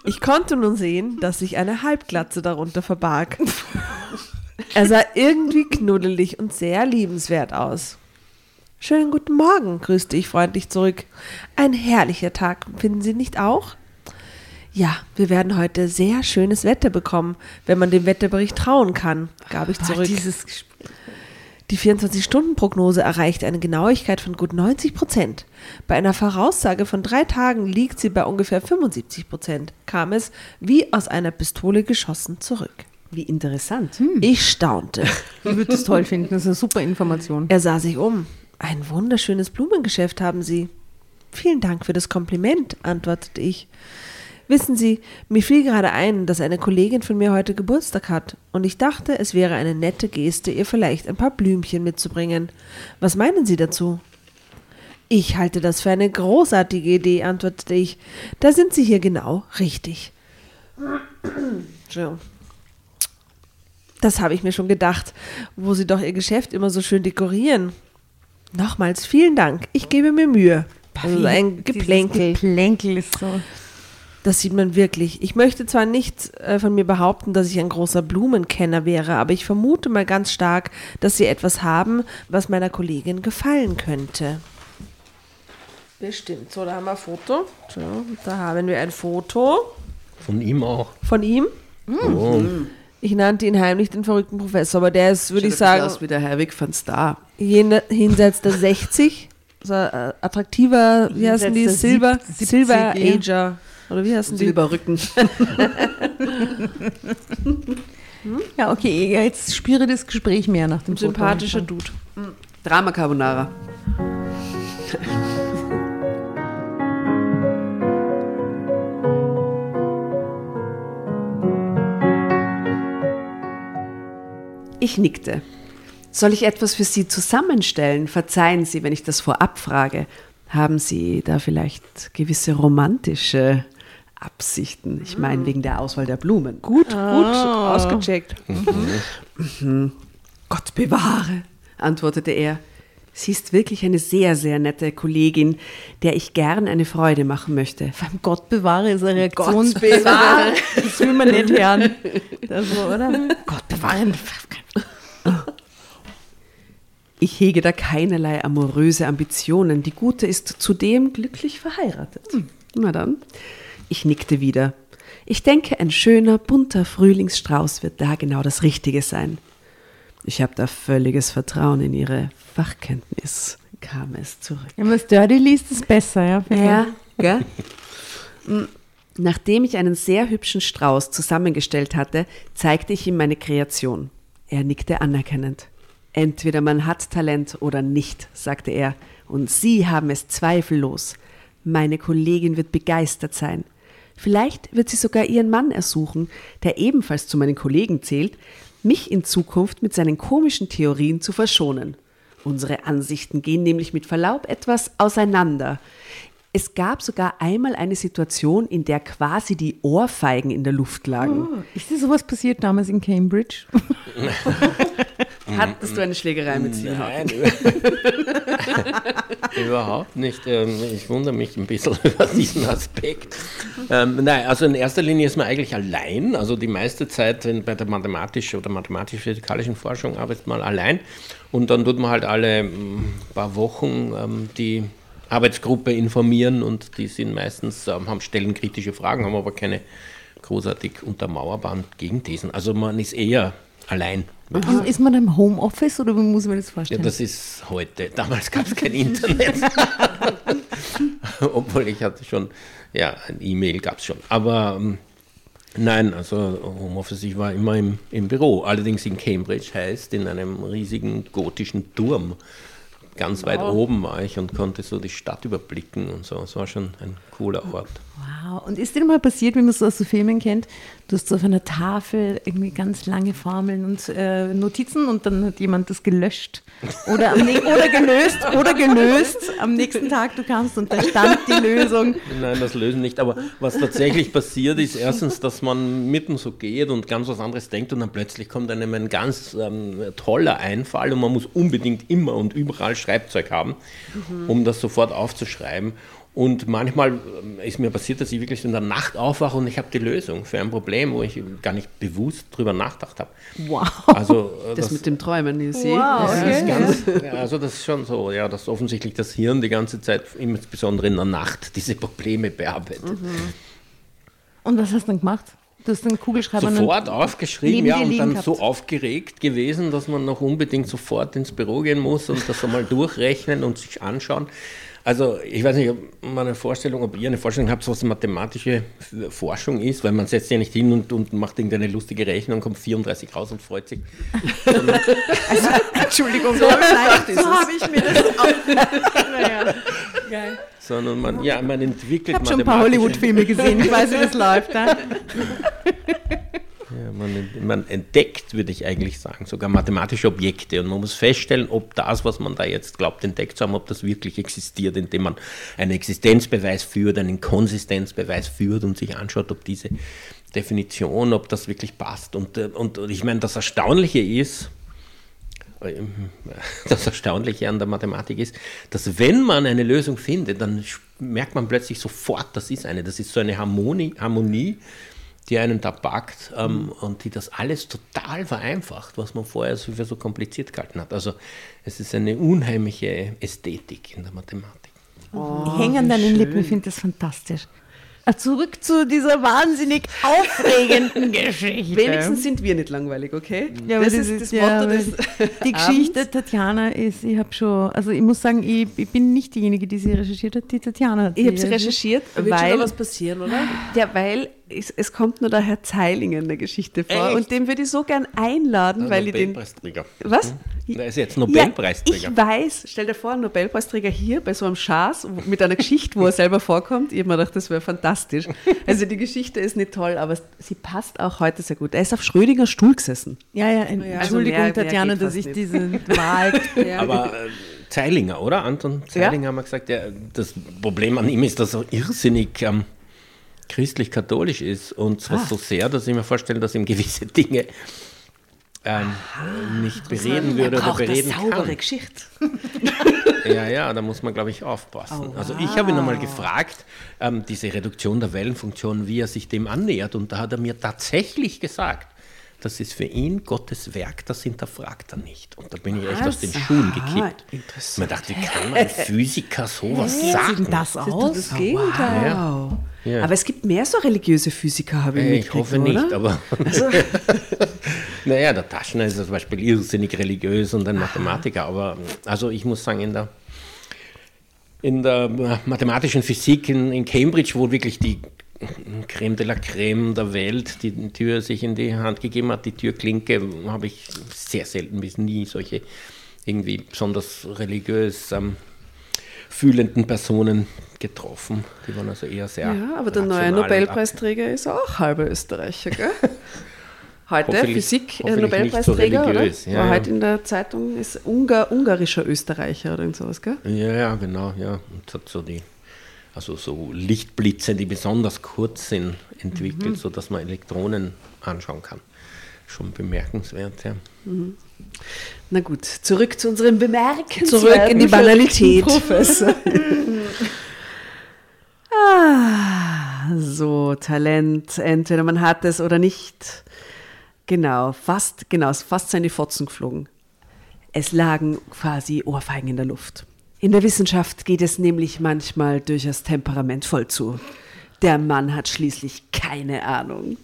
Ich konnte nun sehen, dass sich eine Halbglatze darunter verbarg. Er sah irgendwie knuddelig und sehr liebenswert aus. Schönen guten Morgen, grüßte ich freundlich zurück. Ein herrlicher Tag, finden Sie nicht auch? Ja, wir werden heute sehr schönes Wetter bekommen, wenn man dem Wetterbericht trauen kann, gab ich zurück. Die 24-Stunden-Prognose erreicht eine Genauigkeit von gut 90 Prozent. Bei einer Voraussage von drei Tagen liegt sie bei ungefähr 75 Prozent, kam es wie aus einer Pistole geschossen zurück. Wie interessant. Ich staunte. Ich würde es toll finden. Das ist eine super Information. Er sah sich um. Ein wunderschönes Blumengeschäft haben Sie. Vielen Dank für das Kompliment, antwortete ich. Wissen Sie, mir fiel gerade ein, dass eine Kollegin von mir heute Geburtstag hat, und ich dachte, es wäre eine nette Geste, ihr vielleicht ein paar Blümchen mitzubringen. Was meinen Sie dazu? Ich halte das für eine großartige Idee, antwortete ich. Da sind Sie hier genau richtig. Das habe ich mir schon gedacht, wo Sie doch Ihr Geschäft immer so schön dekorieren. Nochmals vielen Dank. Ich gebe mir Mühe. Also ein Geplänkel. Geplänkel ist so. Das sieht man wirklich. Ich möchte zwar nicht äh, von mir behaupten, dass ich ein großer Blumenkenner wäre, aber ich vermute mal ganz stark, dass sie etwas haben, was meiner Kollegin gefallen könnte. Bestimmt. So, da haben wir ein Foto. So, da haben wir ein Foto Von ihm auch. von ihm. Oh. Ich nannte ihn heimlich den verrückten Professor, aber der ist, würde ich sagen, aus wie der Herwig van Star. jenseits der 60. So, äh, attraktiver, wie heißen die? Silber, Silver 70, ja. Ager. Oder wie heißen die? Silberrücken. Ja, okay, jetzt spüre das Gespräch mehr nach dem Sympathischer. Dude. Drama Carbonara. Ich nickte. Soll ich etwas für Sie zusammenstellen? Verzeihen Sie, wenn ich das vorab frage. Haben Sie da vielleicht gewisse romantische Absichten? Ich meine, wegen der Auswahl der Blumen. Gut, gut ausgecheckt. Gott bewahre, antwortete er. Sie ist wirklich eine sehr, sehr nette Kollegin, der ich gern eine Freude machen möchte. Allem Gott bewahre ist eine Reaktion. Gott bewahre. Das will man nicht hören. Das so, oder? Gott bewahre. Ich hege da keinerlei amoröse Ambitionen. Die Gute ist zudem glücklich verheiratet. Na dann. Ich nickte wieder. Ich denke, ein schöner, bunter Frühlingsstrauß wird da genau das Richtige sein. Ich habe da völliges Vertrauen in ihre Fachkenntnis, kam es zurück. Wenn man es dirty liest, ist besser, ja. Ja, gell? Mm, Nachdem ich einen sehr hübschen Strauß zusammengestellt hatte, zeigte ich ihm meine Kreation. Er nickte anerkennend. Entweder man hat Talent oder nicht, sagte er, und Sie haben es zweifellos. Meine Kollegin wird begeistert sein. Vielleicht wird sie sogar ihren Mann ersuchen, der ebenfalls zu meinen Kollegen zählt, mich in Zukunft mit seinen komischen Theorien zu verschonen. Unsere Ansichten gehen nämlich mit Verlaub etwas auseinander. Es gab sogar einmal eine Situation, in der quasi die Ohrfeigen in der Luft lagen. Oh, ist dir sowas passiert damals in Cambridge? Hattest du eine Schlägerei mit Simon? Nein, überhaupt nicht. Ähm, Ich wundere mich ein bisschen über diesen Aspekt. Ähm, nein, also in erster Linie ist man eigentlich allein. Also die meiste Zeit bei der mathematischen oder mathematisch-physikalischen Forschung arbeitet man allein. Und dann tut man halt alle mm, paar Wochen ähm, die Arbeitsgruppe informieren und die sind meistens, ähm, haben stellen kritische Fragen, haben aber keine großartig untermauerbaren Gegenthesen. Also man ist eher allein. Und ist man im Homeoffice oder wie muss man das Ja, vorstellen? das ist heute. Damals gab es kein Internet. Obwohl ich hatte schon, ja, ein E-Mail gab es schon. Aber ähm, nein, also Homeoffice, ich war immer im, im Büro. Allerdings in Cambridge heißt in einem riesigen gotischen Turm. Ganz weit oben war ich und konnte so die Stadt überblicken und so. Es war schon ein cooler Ort. Wow. Und ist dir mal passiert, wie man so aus so Filmen kennt, du hast so auf einer Tafel irgendwie ganz lange Formeln und äh, Notizen und dann hat jemand das gelöscht oder, oder gelöst oder gelöst. Am nächsten Tag du kamst und da stand die Lösung. Nein, das lösen nicht. Aber was tatsächlich passiert ist, erstens, dass man mitten so geht und ganz was anderes denkt und dann plötzlich kommt einem ein ganz ähm, toller Einfall und man muss unbedingt immer und überall Schreibzeug haben, um das sofort aufzuschreiben. Und manchmal ähm, ist mir passiert, dass ich wirklich in der Nacht aufwache und ich habe die Lösung für ein Problem, wo ich gar nicht bewusst drüber nachgedacht habe. Wow. Also äh, Das, mit dem Träumen, you see. Wow, das okay. ist ganz, also das ist schon so, ja, dass offensichtlich das Hirn die ganze Zeit, insbesondere in der Nacht, diese Probleme bearbeitet. Und was hast du dann gemacht? Du hast einen Kugelschreiber Sofort aufgeschrieben, ja, und dann gehabt. so aufgeregt gewesen, dass man noch unbedingt sofort ins Büro gehen muss und das einmal durchrechnen und sich anschauen. Also ich weiß nicht, ob man eine Vorstellung, ob ihr eine Vorstellung habt, was mathematische Forschung ist, weil man setzt ja nicht hin und, und macht irgendeine lustige Rechnung, kommt 34 raus und freut sich. Entschuldigung, so, so habe ich mir das auch. naja, geil. Sondern man, ja, man entwickelt Ich habe schon ein paar Hollywood-Filme gesehen, ich weiß, wie das läuft. Ja? Ja, man, man entdeckt, würde ich eigentlich sagen, sogar mathematische Objekte und man muss feststellen, ob das, was man da jetzt glaubt, entdeckt zu haben, ob das wirklich existiert, indem man einen Existenzbeweis führt, einen Konsistenzbeweis führt und sich anschaut, ob diese Definition, ob das wirklich passt. Und, äh, und, und ich meine, das Erstaunliche ist, ähm, das Erstaunliche an der Mathematik ist, dass wenn man eine Lösung findet, dann merkt man plötzlich sofort, das ist eine. Das ist so eine Harmonie, Harmonie die einen da packt ähm, und die das alles total vereinfacht, was man vorher so für so kompliziert gehalten hat. Also es ist eine unheimliche Ästhetik in der Mathematik. Die hängen an deinen Lippen, ich finde das fantastisch. Ah, Zurück zu dieser wahnsinnig aufregenden Geschichte. Wenigstens sind wir nicht langweilig, okay? Ja, aber das das ist das ja, Motto des Die Geschichte Tatjana ist, ich habe schon, also ich muss sagen, ich, ich bin nicht diejenige, die sie recherchiert hat, die Tatjana hat Ich habe sie recherchiert. wird schon weil, noch was passieren, oder? ja, weil es, es kommt nur der Herr Zeilinger in der Geschichte vor Echt? und den würde ich so gern einladen, weil ich den... Nobelpreisträger. Was? Der ist jetzt Ja, Nobelpreisträger. ich weiß, stell dir vor, ein Nobelpreisträger hier bei so einem Schaß mit einer Geschichte, wo er selber vorkommt. Ich habe mir gedacht, das wäre fantastisch. Also die Geschichte ist nicht toll, aber sie passt auch heute sehr gut. Er ist auf Schrödingers Stuhl gesessen. Ja, ja, Entschuldigung, Also mehr- mehr Tatjana, geht dass ich nicht. diese Wahl. Aber äh, Zeilinger, oder? Anton Zeilinger haben wir gesagt, der, das Problem an ihm ist, dass er irrsinnig ähm, christlich-katholisch ist. Und zwar so sehr, dass ich mir vorstelle, dass ihm gewisse Dinge ähm, nicht bereden würde oder bereden kann. Geschichte. Ja, ja, da muss man, glaube ich, aufpassen. Also ich habe ihn einmal gefragt, ähm, diese Reduktion der Wellenfunktion, wie er sich dem annähert. Und da hat er mir tatsächlich gesagt, das ist für ihn Gottes Werk, das hinterfragt er nicht. Und da bin ich echt aus den Schuhen gekippt. interessant. Man dachte, wie kann ein Physiker sowas Wie sieht sagen? denn das aus? Das Gegenteil. Ja. Ja. Aber es gibt mehr so religiöse Physiker, habe ich Äh, Ich hoffe nicht, oder? aber. naja, der Taschner ist zum Beispiel irrsinnig religiös und ein Mathematiker, aber also ich muss sagen, in der, in der mathematischen Physik in, in Cambridge, wo wirklich die Creme de la Creme der Welt die Tür sich in die Hand gegeben hat, die Türklinke, habe ich sehr selten bis nie solche irgendwie besonders religiös ähm, fühlenden Personen getroffen. Die waren also eher sehr. Ja, aber der neue Nobelpreisträger ist auch halber Österreicher, gell? Heute Physik äh, Nobelpreisträger, so oder? Ja, War ja. heute in der Zeitung ist Ungar, ungarischer Österreicher oder irgend sowas, gell? Ja, ja, genau, ja. Und hat so die also so Lichtblitze, die besonders kurz sind, entwickelt, mhm. sodass man Elektronen anschauen kann. Schon bemerkenswert, ja. Mhm. Na gut, zurück zu unserem Bemerken. Zurück in die Banalität. Professor. ah, so, Talent, entweder man hat es oder nicht. Genau, fast, genau, fast seine Fotzen geflogen. Es lagen quasi Ohrfeigen in der Luft. In der Wissenschaft geht es nämlich manchmal durchaus temperamentvoll zu. Der Mann hat schließlich keine Ahnung.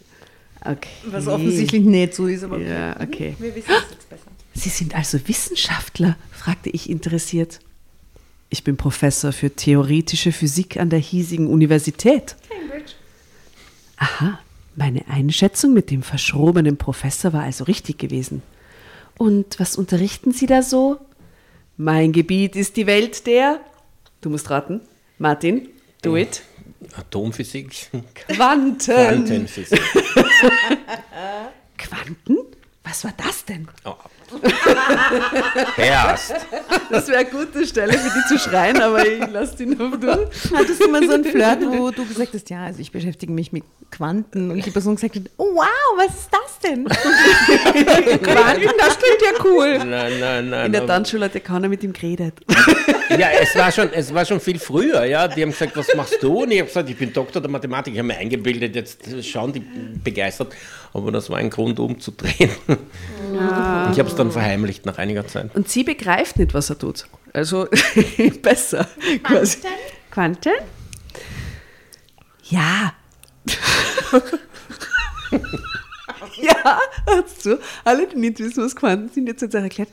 Okay. Was offensichtlich nicht so ist, aber ja, okay. wir wissen es jetzt besser. Sie sind also Wissenschaftler? fragte ich interessiert. Ich bin Professor für theoretische Physik an der hiesigen Universität. Cambridge. Aha, meine Einschätzung mit dem verschrobenen Professor war also richtig gewesen. Und was unterrichten Sie da so? Mein Gebiet ist die Welt der. Du musst raten. Martin, do it. Atomphysik. Quanten. Quantenphysik. Quanten? Was war das denn? Oh. Erst. Das wäre eine gute Stelle für die zu schreien, aber ich lasse die nur durch. Hattest du mal so ein Flirt, wo du gesagt hast, ja, also ich beschäftige mich mit Quanten und die Person gesagt hat, oh wow, was ist das denn? Quanten, das klingt ja cool. Nein, nein, nein. In der Tanzschule hat der keiner mit ihm geredet. Ja, es war, schon, es war schon viel früher, ja. Die haben gesagt, was machst du? Und ich habe gesagt, ich bin Doktor der Mathematik, ich habe mir eingebildet, jetzt schauen die begeistert. Aber das war ein Grund, umzudrehen. Ja. Ich habe es dann verheimlicht nach einiger Zeit. Und sie begreift nicht, was er tut. Also besser. Quasi. Quanten? Ja. ja, hörst du? Alle, die nicht wissen, was Quanten sind, jetzt hat es erklärt.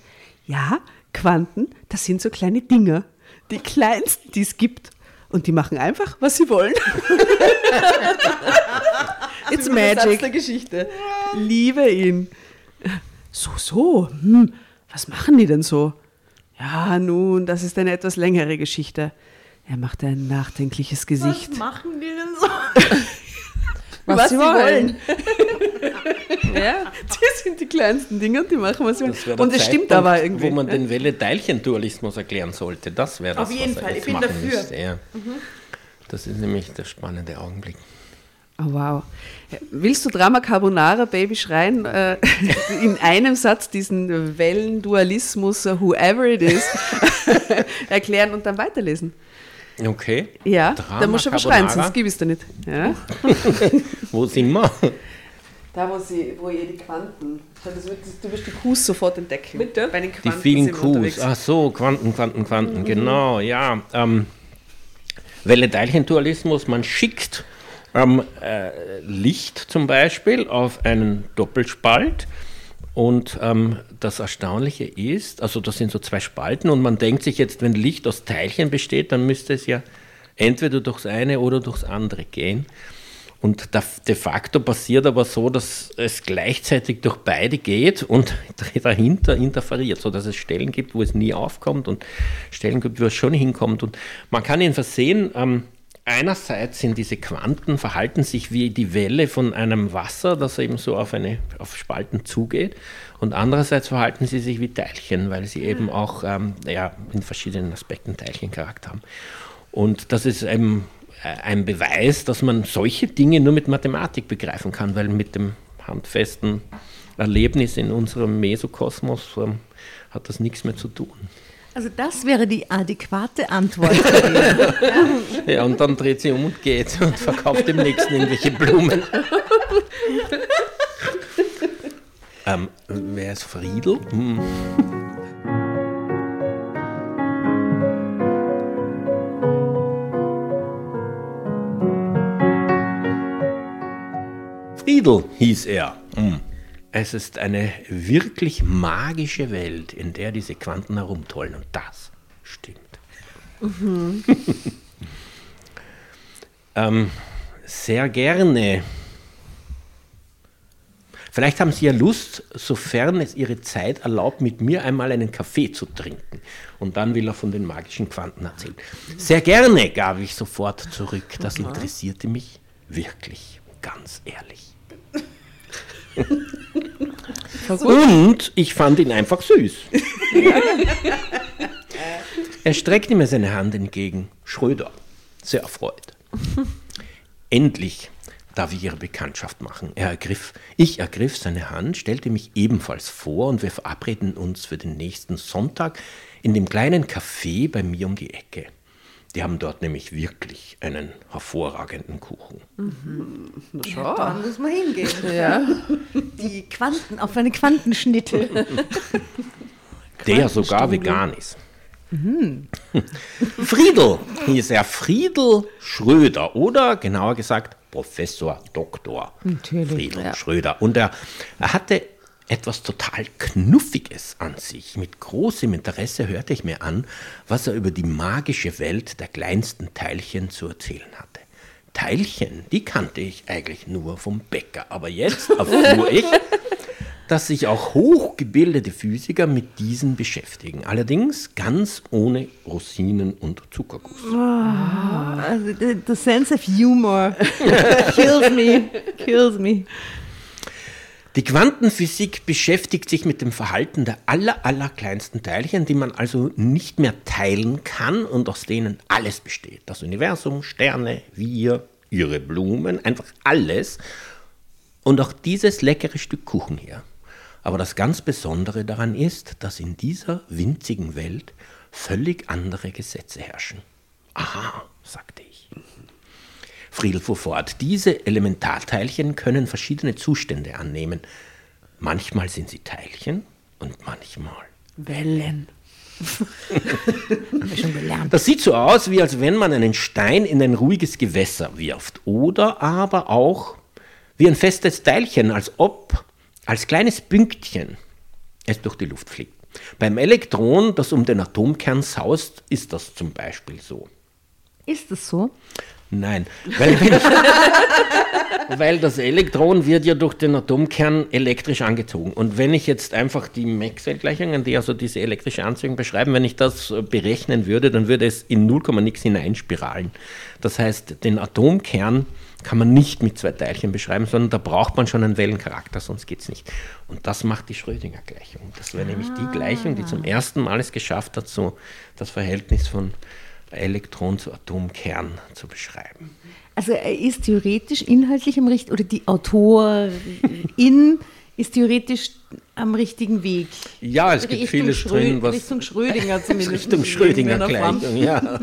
Ja, Quanten, das sind so kleine Dinger. Die kleinsten, die es gibt. Und die machen einfach, was sie wollen. It's magic. der Geschichte. Liebe ihn. So, so. Hm, was machen die denn so? Ja, nun, das ist eine etwas längere Geschichte. Er machte ein nachdenkliches Gesicht. Was machen die denn so? was, was, sie wollen. ja, die sind die kleinsten Dinge und die machen, was sie wollen. Und es stimmt aber irgendwie. Wo man den Welle-Teilchen-Dualismus erklären sollte, das wäre das, Auf jeden Fall, ich bin dafür. Ja. mhm. Das ist nämlich der spannende Augenblick. Oh, wow. Willst du Drama Carbonara, Baby, schreien, äh, in einem Satz diesen Wellendualismus, uh, whoever it is, erklären und dann weiterlesen? Okay. Ja, Drama da musst du aber schreien, sonst gib ich es dir nicht. Ja? wo sind wir? Da, wo, sie, wo ihr die Quanten. Du wirst die Qs sofort entdecken. Bitte? Bei den Quanten die vielen Qs. Ach so, Quanten, Quanten, Quanten. Mhm. Genau, ja. Ähm, Welle-Teilchen-Dualismus, man schickt ähm, äh, Licht zum Beispiel auf einen Doppelspalt. Und ähm, das Erstaunliche ist, also das sind so zwei Spalten und man denkt sich jetzt, wenn Licht aus Teilchen besteht, dann müsste es ja entweder durchs eine oder durchs andere gehen. Und de facto passiert aber so, dass es gleichzeitig durch beide geht und dahinter interferiert, sodass es Stellen gibt, wo es nie aufkommt und Stellen gibt, wo es schon hinkommt. Und man kann ihn versehen, ähm, Einerseits sind diese Quanten, verhalten sich wie die Welle von einem Wasser, das eben so auf, eine, auf Spalten zugeht. Und andererseits verhalten sie sich wie Teilchen, weil sie eben auch ähm, ja, in verschiedenen Aspekten Teilchencharakter haben. Und das ist eben äh, ein Beweis, dass man solche Dinge nur mit Mathematik begreifen kann, weil mit dem handfesten Erlebnis in unserem Mesokosmos ähm, hat das nichts mehr zu tun. Also das wäre die adäquate Antwort. ja, und dann dreht sie um und geht und verkauft dem Nächsten irgendwelche Blumen. ähm, wer ist Friedel? Hm. Friedel hieß er. Hm. Es ist eine wirklich magische Welt, in der diese Quanten herumtollen. Und das stimmt. Mhm. ähm, sehr gerne. Vielleicht haben Sie ja Lust, sofern es Ihre Zeit erlaubt, mit mir einmal einen Kaffee zu trinken. Und dann will er von den magischen Quanten erzählen. Sehr gerne, gab ich sofort zurück. Das interessierte mich wirklich, ganz ehrlich. Und ich fand ihn einfach süß. er streckte mir seine Hand entgegen. Schröder, sehr erfreut. Endlich darf ich Ihre Bekanntschaft machen. Er ergriff, ich ergriff seine Hand, stellte mich ebenfalls vor und wir verabreden uns für den nächsten Sonntag in dem kleinen Café bei mir um die Ecke. Die haben dort nämlich wirklich einen hervorragenden Kuchen. Mhm. Na schau. Da muss man hingehen. Ja. Die Quanten, auf eine Quantenschnitte. Der sogar vegan ist. Mhm. Friedel hieß er Friedel Schröder oder genauer gesagt Professor Dr. Natürlich, Friedel ja. Schröder. Und er, er hatte etwas total Knuffiges an sich. Mit großem Interesse hörte ich mir an, was er über die magische Welt der kleinsten Teilchen zu erzählen hatte. Teilchen, die kannte ich eigentlich nur vom Bäcker. Aber jetzt erfuhr ich, dass sich auch hochgebildete Physiker mit diesen beschäftigen. Allerdings ganz ohne Rosinen und Zuckerguss. Oh, also the, the sense of humor kills me, kills me. Die Quantenphysik beschäftigt sich mit dem Verhalten der aller, allerkleinsten Teilchen, die man also nicht mehr teilen kann und aus denen alles besteht. Das Universum, Sterne, wir, ihre Blumen, einfach alles. Und auch dieses leckere Stück Kuchen hier. Aber das ganz Besondere daran ist, dass in dieser winzigen Welt völlig andere Gesetze herrschen. Aha, sagte ich. Friedel fuhr fort, diese Elementarteilchen können verschiedene Zustände annehmen. Manchmal sind sie Teilchen und manchmal Wellen. Das sieht so aus, wie als wenn man einen Stein in ein ruhiges Gewässer wirft. Oder aber auch wie ein festes Teilchen, als ob als kleines Pünktchen es durch die Luft fliegt. Beim Elektron, das um den Atomkern saust, ist das zum Beispiel so. Ist es so? Nein, weil, weil, das Elektron wird ja durch den Atomkern elektrisch angezogen. Und wenn ich jetzt einfach die Maxwell-Gleichungen, die also diese elektrische Anziehung beschreiben, wenn ich das berechnen würde, dann würde es in 0, nix hineinspiralen. Das heißt, den Atomkern kann man nicht mit zwei Teilchen beschreiben, sondern da braucht man schon einen Wellencharakter, sonst geht es nicht. Und das macht die Schrödinger-Gleichung. Das wäre ah. nämlich die Gleichung, die zum ersten Mal es geschafft hat, so das Verhältnis von Elektron zu Atomkern zu beschreiben. Also er ist theoretisch inhaltlich am richtigen, oder die Autorin ist theoretisch am richtigen Weg. Ja, es Richtung gibt vieles Schrö drin, was... Richtung Schrödinger zumindest. Richtung Schrödinger-Gleichung, ja.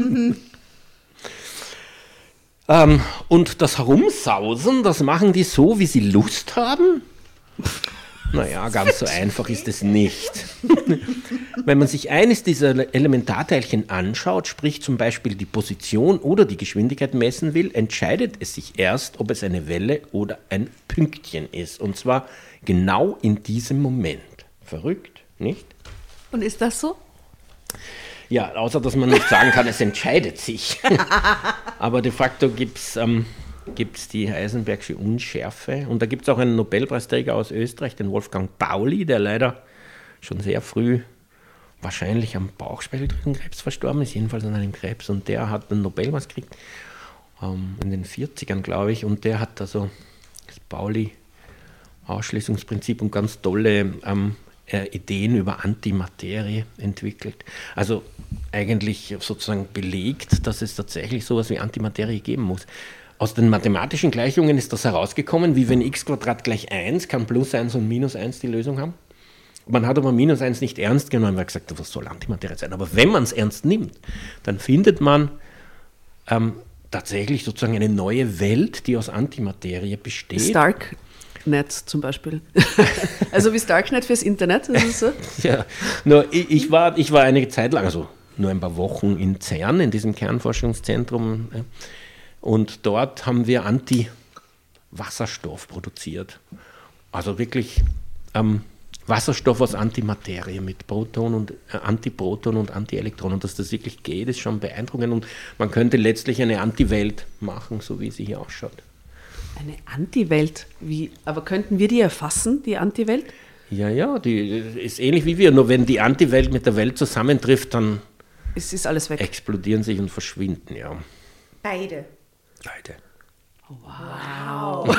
ähm, und das Herumsausen, das machen die so, wie sie Lust haben? Naja, ganz so einfach ist es nicht. Wenn man sich eines dieser Elementarteilchen anschaut, sprich zum Beispiel die Position oder die Geschwindigkeit messen will, entscheidet es sich erst, ob es eine Welle oder ein Pünktchen ist. Und zwar genau in diesem Moment. Verrückt, nicht? Und ist das so? Ja, außer dass man nicht sagen kann, es entscheidet sich. Aber de facto gibt es ähm, gibt es die Heisenbergsche Unschärfe. Und da gibt es auch einen Nobelpreisträger aus Österreich, den Wolfgang Pauli, der leider schon sehr früh wahrscheinlich am Bauchspeicheldrüsenkrebs verstorben ist, jedenfalls an einem Krebs. Und der hat einen Nobelpreis gekriegt, ähm, in den 40ern, glaube ich. Und der hat also das Pauli-Ausschließungsprinzip und ganz tolle ähm, äh, Ideen über Antimaterie entwickelt. Also eigentlich sozusagen belegt, dass es tatsächlich sowas wie Antimaterie geben muss. Aus den mathematischen Gleichungen ist das herausgekommen, wie wenn x gleich 1, kann plus 1 und minus 1 die Lösung haben. Man hat aber minus 1 nicht ernst genommen, weil gesagt, was soll Antimaterie sein? Aber wenn man es ernst nimmt, dann findet man ähm, tatsächlich sozusagen eine neue Welt, die aus Antimaterie besteht. Starknet zum Beispiel. also wie Starknet fürs Internet, ist es so? ja, nur ich, ich, war, ich war einige Zeit lang, also nur ein paar Wochen in CERN, in diesem Kernforschungszentrum. Und dort haben wir Anti-Wasserstoff produziert. Also wirklich ähm, Wasserstoff aus Antimaterie mit Proton und äh, Antiproton und Antielektron. Und dass das wirklich geht, ist schon beeindruckend. Und man könnte letztlich eine Anti-Welt machen, so wie sie hier ausschaut. Eine Anti-Welt? Wie? Aber könnten wir die erfassen, die Anti-Welt? Ja, ja, die ist ähnlich wie wir. Nur wenn die Anti-Welt mit der Welt zusammentrifft, dann es ist alles weg. explodieren sich und verschwinden, ja. Beide. Beide. Wow.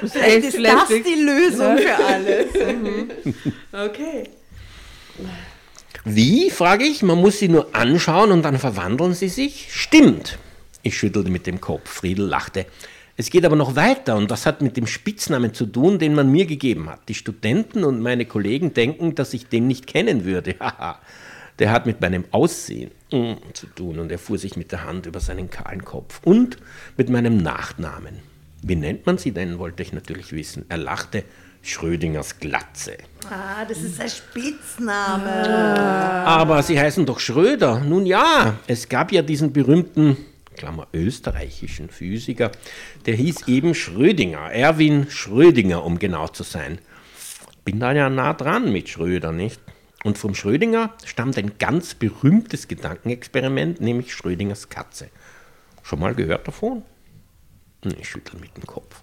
vielleicht ist das die Lösung für alles. Mhm. Okay. Wie, frage ich, man muss sie nur anschauen und dann verwandeln sie sich? Stimmt. Ich schüttelte mit dem Kopf. Friedel lachte. Es geht aber noch weiter und das hat mit dem Spitznamen zu tun, den man mir gegeben hat. Die Studenten und meine Kollegen denken, dass ich den nicht kennen würde. Der hat mit meinem Aussehen zu tun und er fuhr sich mit der Hand über seinen kahlen Kopf und mit meinem Nachnamen. Wie nennt man sie denn, wollte ich natürlich wissen. Er lachte. Schrödingers Glatze. Ah, das ist ein Spitzname. Aber sie heißen doch Schröder. Nun ja, es gab ja diesen berühmten Klammer österreichischen Physiker, der hieß eben Schrödinger, Erwin Schrödinger, um genau zu sein. Bin da ja nah dran mit Schröder, nicht? Und vom Schrödinger stammt ein ganz berühmtes Gedankenexperiment, nämlich Schrödingers Katze. Schon mal gehört davon? Ich schüttel mit dem Kopf.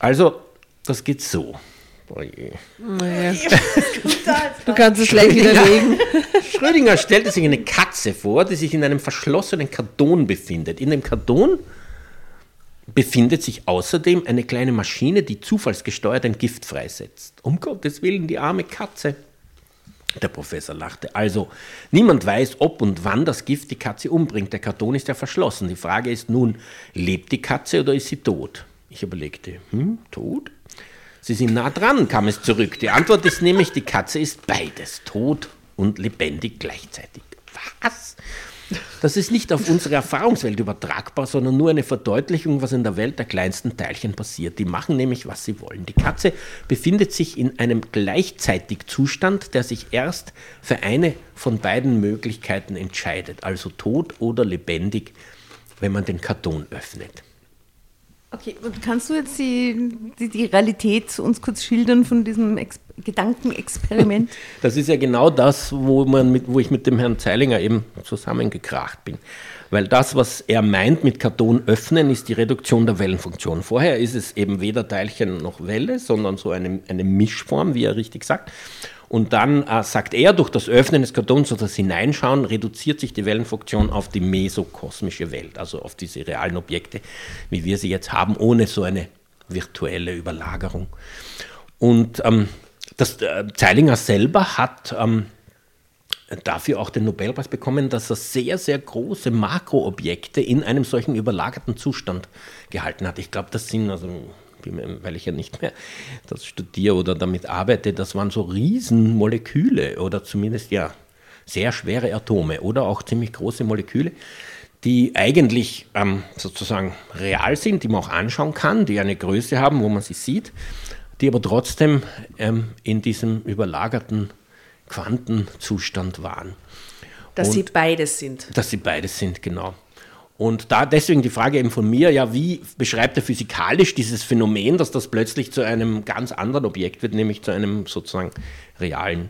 Also, das geht so. Oh naja. Du kannst es gleich widerlegen. Schrödinger stellte sich eine Katze vor, die sich in einem verschlossenen Karton befindet. In dem Karton befindet sich außerdem eine kleine Maschine, die zufallsgesteuert ein Gift freisetzt. Um Gottes Willen, die arme Katze. Der Professor lachte. Also, niemand weiß, ob und wann das Gift die Katze umbringt. Der Karton ist ja verschlossen. Die Frage ist nun, lebt die Katze oder ist sie tot? Ich überlegte, hm, tot? Sie sind nah dran, kam es zurück. Die Antwort ist nämlich, die Katze ist beides, tot und lebendig gleichzeitig. Was? Das ist nicht auf unsere Erfahrungswelt übertragbar, sondern nur eine Verdeutlichung, was in der Welt der kleinsten Teilchen passiert. Die machen nämlich, was sie wollen. Die Katze befindet sich in einem gleichzeitig Zustand, der sich erst für eine von beiden Möglichkeiten entscheidet, also tot oder lebendig, wenn man den Karton öffnet. Okay, und kannst du jetzt die, die, die Realität uns kurz schildern von diesem Ex Gedankenexperiment? Das ist ja genau das, wo, man mit, wo ich mit dem Herrn Zeilinger eben zusammengekracht bin. Weil das, was er meint mit Karton öffnen, ist die Reduktion der Wellenfunktion. Vorher ist es eben weder Teilchen noch Welle, sondern so eine, eine Mischform, wie er richtig sagt. Und dann äh, sagt er, durch das Öffnen des Kartons oder das Hineinschauen reduziert sich die Wellenfunktion auf die mesokosmische Welt, also auf diese realen Objekte, wie wir sie jetzt haben, ohne so eine virtuelle Überlagerung. Und ähm, das äh, Zeilinger selber hat ähm, dafür auch den Nobelpreis bekommen, dass er sehr, sehr große Makroobjekte in einem solchen überlagerten Zustand gehalten hat. Ich glaube, das sind also weil ich ja nicht mehr das studiere oder damit arbeite, das waren so Riesenmoleküle oder zumindest ja sehr schwere Atome oder auch ziemlich große Moleküle, die eigentlich ähm, sozusagen real sind, die man auch anschauen kann, die eine Größe haben, wo man sie sieht, die aber trotzdem ähm, in diesem überlagerten Quantenzustand waren. Dass Und, sie beides sind. Dass sie beides sind, genau. Und da deswegen die Frage eben von mir, ja, wie beschreibt er physikalisch dieses Phänomen, dass das plötzlich zu einem ganz anderen Objekt wird, nämlich zu einem sozusagen realen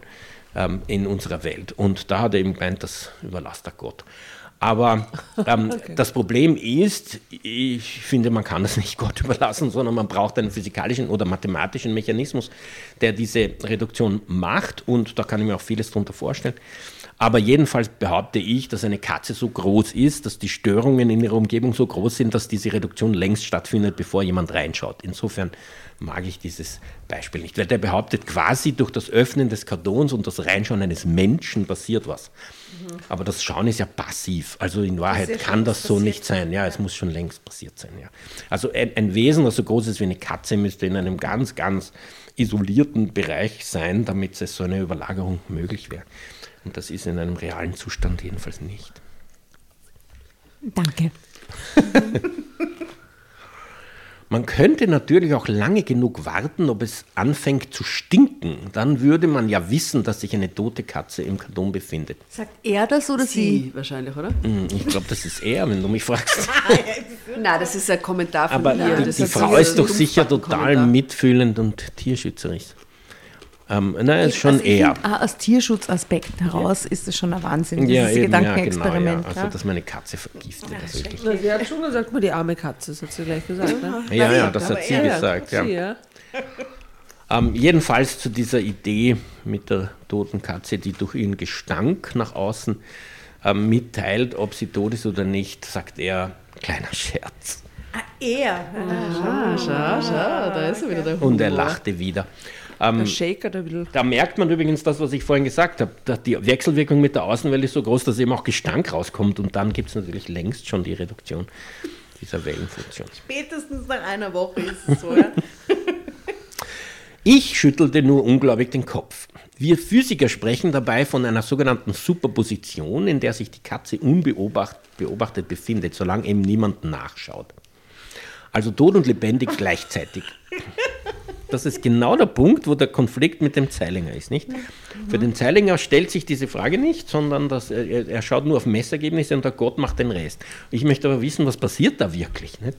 ähm, in unserer Welt. Und da hat er eben gemeint, das überlasst er Gott. Aber ähm, okay. das Problem ist, ich finde, man kann das nicht Gott überlassen, sondern man braucht einen physikalischen oder mathematischen Mechanismus, der diese Reduktion macht. Und da kann ich mir auch vieles darunter vorstellen. Aber jedenfalls behaupte ich, dass eine Katze so groß ist, dass die Störungen in ihrer Umgebung so groß sind, dass diese Reduktion längst stattfindet, bevor jemand reinschaut. Insofern mag ich dieses Beispiel nicht, weil der behauptet, quasi durch das Öffnen des Kartons und das Reinschauen eines Menschen passiert was. Mhm. Aber das Schauen ist ja passiv. Also in Wahrheit das kann das so nicht sein. Ja, es muss schon längst passiert sein. Ja. Also ein, ein Wesen, das so groß ist wie eine Katze, müsste in einem ganz, ganz isolierten Bereich sein, damit es so eine Überlagerung möglich wäre. Und das ist in einem realen Zustand jedenfalls nicht. Danke. Man könnte natürlich auch lange genug warten, ob es anfängt zu stinken. Dann würde man ja wissen, dass sich eine tote Katze im Karton befindet. Sagt er das oder sie? sie? wahrscheinlich, oder? Hm, ich glaube, das ist er, wenn du mich fragst. Nein, das ist ein Kommentar von Aber mir. Die, die Frau ist doch sicher total mitfühlend und tierschützerisch. Ähm, nein, ist schon also eher. Find, ah, aus Tierschutzaspekt heraus ja. ist es schon ein Wahnsinn, dieses ja, eben, Gedankenexperiment. Ja, genau, ja. Also, dass meine Katze vergiftet. Also Na, sie hat schon gesagt, die arme Katze, das hat sie gleich gesagt. Ne? Ja, ja, das hat sie gesagt. Ja. Ähm, jedenfalls zu dieser Idee mit der toten Katze, die durch ihren Gestank nach außen ähm, mitteilt, ob sie tot ist oder nicht, sagt er, Kleiner Scherz. Ah, er. Ah, schau, schau, da ist er wieder der Und er lachte wieder. Ähm, Der Shaker, der will. da merkt man übrigens das, was ich vorhin gesagt habe. dass Die Wechselwirkung mit der Außenwelt ist so groß, dass eben auch Gestank rauskommt. Und dann gibt es natürlich längst schon die Reduktion dieser Wellenfunktion. Spätestens nach einer Woche ist es so, ja. Ich schüttelte nur ungläubig den Kopf. Wir Physiker sprechen dabei von einer sogenannten Superposition, in der sich die Katze unbeobachtet beobachtet befindet, solange eben niemand nachschaut. Also tot und lebendig gleichzeitig. Das ist genau der Punkt, wo der Konflikt mit dem Zeilinger ist, nicht? Für den Zeilinger stellt sich diese Frage nicht, sondern das, er, er schaut nur auf Messergebnisse und der Gott macht den Rest. Ich möchte aber wissen, was passiert da wirklich, nicht?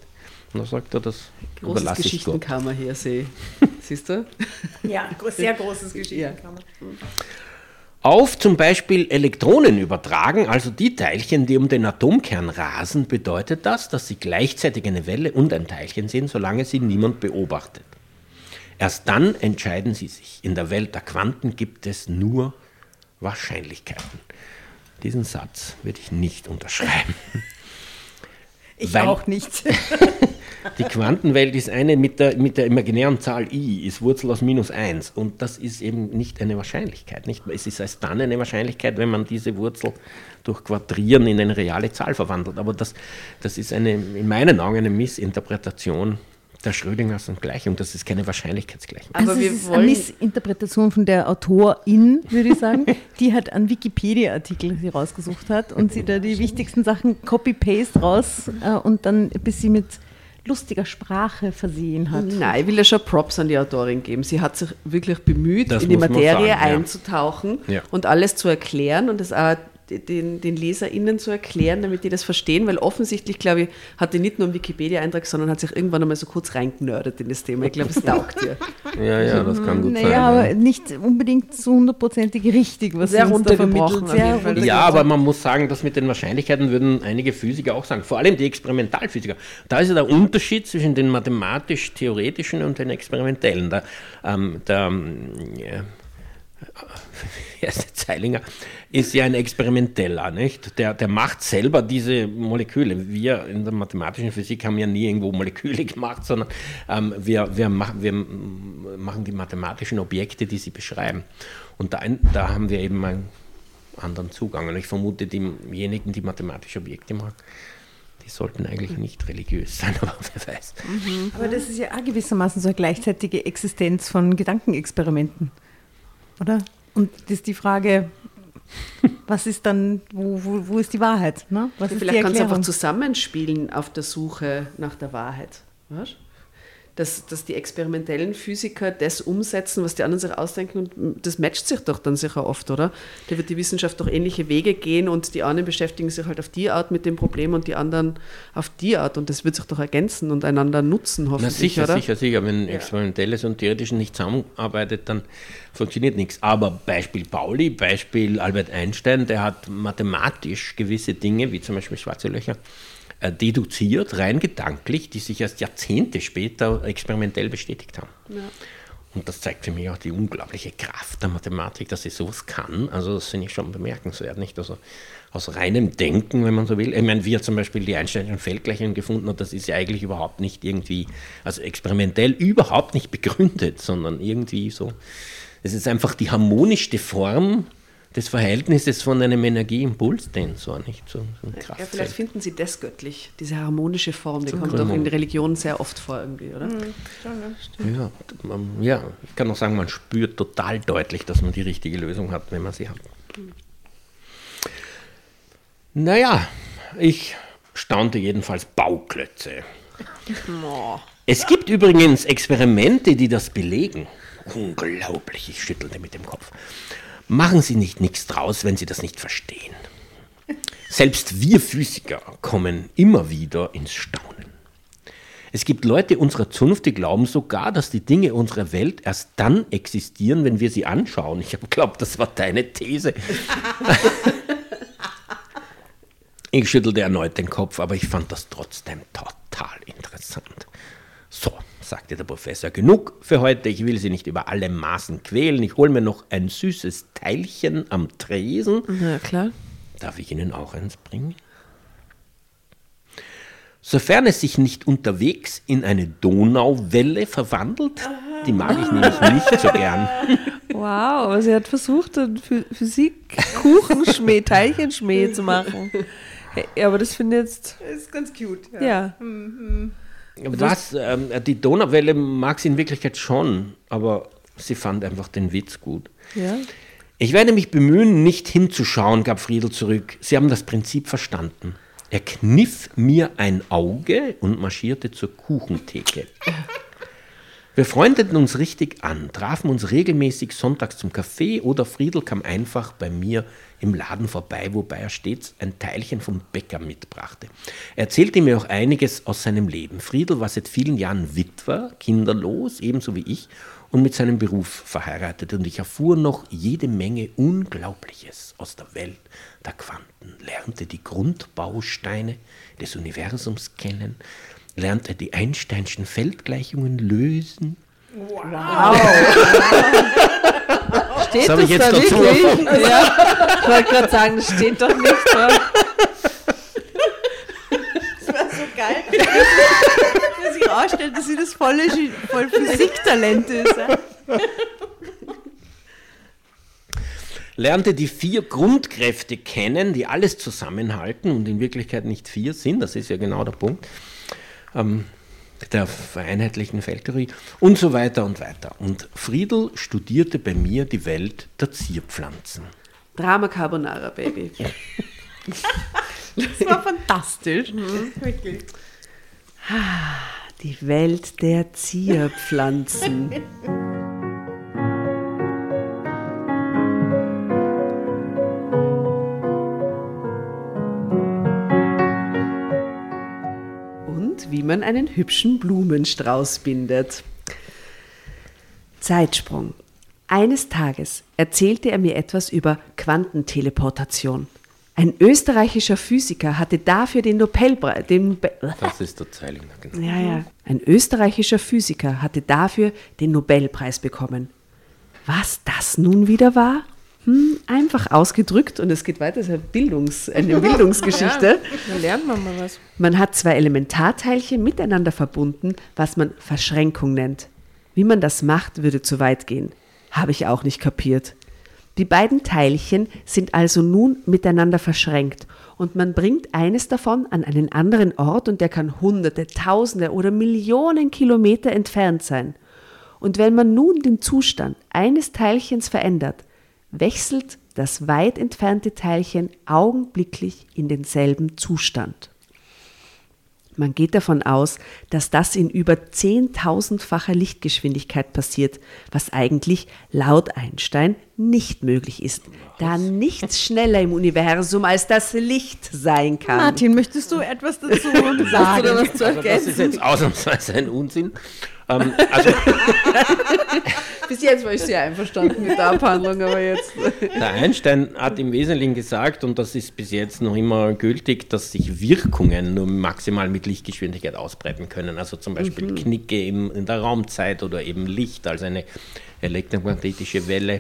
Und da sagt er, das Großes überlasse ich Gott. Geschichtenkammer hier, sehe Siehst du? Ja, sehr großes Geschichtskammer. Auf zum Beispiel Elektronen übertragen, also die Teilchen, die um den Atomkern rasen, bedeutet das, dass sie gleichzeitig eine Welle und ein Teilchen sind, solange sie niemand beobachtet. Erst dann entscheiden sie sich. In der Welt der Quanten gibt es nur Wahrscheinlichkeiten. Diesen Satz würde ich nicht unterschreiben. Ich Weil- auch nicht. Die Quantenwelt ist eine mit der, mit der imaginären Zahl i, ist Wurzel aus minus 1. Und das ist eben nicht eine Wahrscheinlichkeit. Nicht? Es ist erst dann eine Wahrscheinlichkeit, wenn man diese Wurzel durch Quadrieren in eine reale Zahl verwandelt. Aber das, das ist eine, in meinen Augen eine Missinterpretation der Schrödingers Gleichung. Das ist keine Wahrscheinlichkeitsgleichung. Aber also wir es ist wollen- eine Missinterpretation von der Autorin, würde ich sagen, die hat einen Wikipedia-Artikel sie rausgesucht hat und sie da die wichtigsten Sachen Copy-Paste raus äh, und dann bis sie mit lustiger Sprache versehen hat. Nein, ich will ja schon Props an die Autorin geben. Sie hat sich wirklich bemüht, Das in die Materie sagen, ja. einzutauchen Ja. und alles zu erklären und das auch den, den LeserInnen zu erklären, damit die das verstehen, weil offensichtlich, glaube ich, hat die nicht nur einen Wikipedia-Eintrag, sondern hat sich irgendwann einmal so kurz reingenördet in das Thema. Ich glaube, es taugt ihr. Ja, ja, das kann gut Naja, sein. aber nicht unbedingt so hundertprozentig richtig, was Sehr sie uns da vermittelt. runtergebrochen. Ja, aber man muss sagen, dass mit den Wahrscheinlichkeiten würden einige Physiker auch sagen, vor allem die Experimentalphysiker. Da ist ja der Unterschied zwischen den mathematisch-theoretischen und den experimentellen. Der, ähm, der ähm, ja, wie heißt der Zeilinger ist ja ein Experimenteller, nicht? Der, der macht selber diese Moleküle. Wir in der mathematischen Physik haben ja nie irgendwo Moleküle gemacht, sondern ähm, wir, wir, machen, wir machen die mathematischen Objekte, die sie beschreiben. Und da, da haben wir eben einen anderen Zugang. Und ich vermute, diejenigen, die mathematische Objekte machen, die sollten eigentlich nicht religiös sein, aber wer weiß. Aber das ist ja auch gewissermaßen so eine gleichzeitige Existenz von Gedankenexperimenten, oder? Und das ist die Frage, was ist dann, wo, wo, wo ist die Wahrheit? Ne? Was ist Vielleicht kannst du einfach zusammenspielen auf der Suche nach der Wahrheit. Weißt? Dass, dass die experimentellen Physiker das umsetzen, was die anderen sich ausdenken und das matcht sich doch dann sicher oft, oder? Da wird die Wissenschaft doch ähnliche Wege gehen und die einen beschäftigen sich halt auf die Art mit dem Problem und die anderen auf die Art und das wird sich doch ergänzen und einander nutzen, Na hoffentlich, sicher, oder? sicher, sicher. Wenn Experimentelles und Theoretisches nicht zusammenarbeitet, dann funktioniert nichts. Aber Beispiel Pauli, Beispiel Albert Einstein, der hat mathematisch gewisse Dinge, wie zum Beispiel schwarze Löcher, deduziert, rein gedanklich, die sich erst Jahrzehnte später experimentell bestätigt haben. Und das zeigt für mich auch die unglaubliche Kraft der Mathematik, dass sie sowas kann. Also das finde ich schon bemerkenswert, nicht? Also aus reinem Denken, wenn man so will. Ich meine, wie er zum Beispiel die Einsteinischen Feldgleichungen gefunden hat, das ist ja eigentlich überhaupt nicht irgendwie, also experimentell überhaupt nicht begründet, sondern irgendwie so. Es ist einfach die harmonischste Form des Verhältnisses von einem Energieimpulstensor, nicht so, so ein Ja, vielleicht finden sie das göttlich, diese harmonische Form, die kommt doch in der Religion sehr oft vor irgendwie, oder? Ja, man, ja, ich kann auch sagen, man spürt total deutlich, dass man die richtige Lösung hat, wenn man sie hat. Naja, ich staunte jedenfalls Bauklötze. Es gibt übrigens Experimente, die das belegen. Unglaublich, ich schüttelte mit dem Kopf. Machen Sie nicht nichts draus, wenn Sie das nicht verstehen. Selbst wir Physiker kommen immer wieder ins Staunen. Es gibt Leute unserer Zunft, die glauben sogar, dass die Dinge unserer Welt erst dann existieren, wenn wir sie anschauen. Ich geglaubt, das war deine These. ich schüttelte erneut den Kopf, aber ich fand das trotzdem total interessant. Sagte der Professor, genug für heute. Ich will Sie nicht über alle Maßen quälen. Ich hole mir noch ein süßes Teilchen am Tresen. Ja, klar. Darf ich Ihnen auch eins bringen? sofern es sich nicht unterwegs in eine Donauwelle verwandelt. Die mag ich nämlich nicht so gern. Wow, sie hat versucht, einen Physik Kuchenschmäh, Teilchenschmäh zu machen. Ja, aber das finde ich jetzt. Das ist ganz cute. Ja. ja. Was? Ähm, die Donauwelle mag sie in Wirklichkeit schon, aber sie fand einfach den Witz gut. Ja. Ich werde mich bemühen, nicht hinzuschauen, gab Friedel zurück. Sie haben das Prinzip verstanden. Er kniff mir ein Auge und marschierte zur Kuchentheke. Wir freundeten uns richtig an, trafen uns regelmäßig sonntags zum Kaffee oder Friedel kam einfach bei mir im Laden vorbei, wobei er stets ein Teilchen vom Bäcker mitbrachte. Er erzählte mir auch einiges aus seinem Leben. Friedel war seit vielen Jahren Witwer, kinderlos, ebenso wie ich, und mit seinem Beruf verheiratet. Und ich erfuhr noch jede Menge Unglaubliches aus der Welt der Quanten, lernte die Grundbausteine des Universums kennen, lernte die Einsteinschen Feldgleichungen lösen. Wow! steht das, das jetzt da dazu? wirklich? ja, ich wollte gerade sagen, das steht doch nicht da. Das war so geil. Dass sich ausstellt, dass sie das volle, voll Physiktalent ist. lernte die vier Grundkräfte kennen, die alles zusammenhalten und in Wirklichkeit nicht vier sind, das ist ja genau der Punkt ähm, der vereinheitlichen Feldtheorie und so weiter und weiter. Und Friedel studierte bei mir die Welt der Zierpflanzen. Drama Carbonara, Baby. das war fantastisch. Mhm. Wirklich. Die Welt der Zierpflanzen. wie man einen hübschen Blumenstrauß bindet. Zeitsprung. Eines Tages erzählte er mir etwas über Quantenteleportation. Ein österreichischer Physiker hatte dafür den Nobelpreis. Den das ist der Zeilinger, genau. Ja, ja. Ein österreichischer Physiker hatte dafür den Nobelpreis bekommen. Was das nun wieder war? Hm, einfach ausgedrückt und es geht weiter, es ist eine, Bildungs-, eine Bildungsgeschichte. ja, dann lernt man mal was. Man hat zwei Elementarteilchen miteinander verbunden, was man Verschränkung nennt. Wie man das macht, würde zu weit gehen. Habe ich auch nicht kapiert. Die beiden Teilchen sind also nun miteinander verschränkt und man bringt eines davon an einen anderen Ort und der kann hunderte, tausende oder Millionen Kilometer entfernt sein. Und wenn man nun den Zustand eines Teilchens verändert, wechselt das weit entfernte Teilchen augenblicklich in denselben Zustand. Man geht davon aus, dass das in über 10.000-facher Lichtgeschwindigkeit passiert, was eigentlich laut Einstein nicht möglich ist, da nichts schneller im Universum als das Licht sein kann. Martin, möchtest du etwas dazu sagen oder was zu ergänzen? Also das ist jetzt ausnahmsweise ein Unsinn. Ähm, also Bis jetzt war ich sehr einverstanden mit der Abhandlung, aber jetzt. Der Einstein hat im Wesentlichen gesagt, und das ist bis jetzt noch immer gültig, dass sich Wirkungen nur maximal mit Lichtgeschwindigkeit ausbreiten können. Also zum Beispiel mhm. Knicke im, in der Raumzeit oder eben Licht als eine elektromagnetische Welle.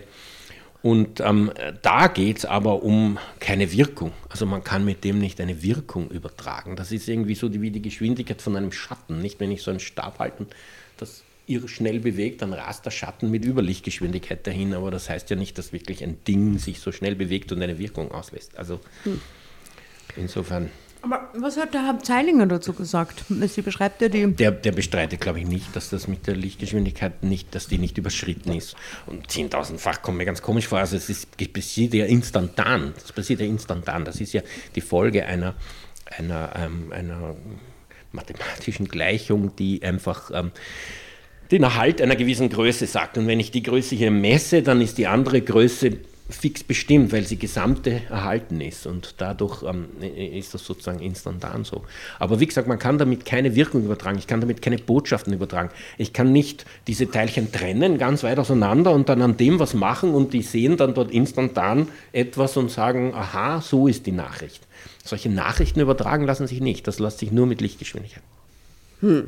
Und ähm, da geht es aber um keine Wirkung. Also man kann mit dem nicht eine Wirkung übertragen. Das ist irgendwie so wie die Geschwindigkeit von einem Schatten. Nicht, wenn ich so einen Stab halten, das irre schnell bewegt, dann rast der Schatten mit Überlichtgeschwindigkeit dahin. Aber das heißt ja nicht, dass wirklich ein Ding sich so schnell bewegt und eine Wirkung auslässt. Also hm. insofern. Aber was hat der Herr Zeilinger dazu gesagt? Sie beschreibt ja die. Der, der bestreitet, glaube ich, nicht, dass das mit der Lichtgeschwindigkeit nicht, dass die nicht überschritten ist. Und 10.000-fach kommt mir ganz komisch vor. Also es ist, passiert ja instantan. Das passiert ja instantan. Das ist ja die Folge einer, einer, ähm, einer mathematischen Gleichung, die einfach ähm, den Erhalt einer gewissen Größe sagt. Und wenn ich die Größe hier messe, dann ist die andere Größe fix bestimmt, weil sie gesamte erhalten ist und dadurch ähm, ist das sozusagen instantan so. Aber wie gesagt, man kann damit keine Wirkung übertragen, ich kann damit keine Botschaften übertragen. Ich kann nicht diese Teilchen trennen, ganz weit auseinander und dann an dem was machen und die sehen dann dort instantan etwas und sagen, aha, so ist die Nachricht. Solche Nachrichten übertragen lassen sich nicht, das lässt sich nur mit Lichtgeschwindigkeit. Hm.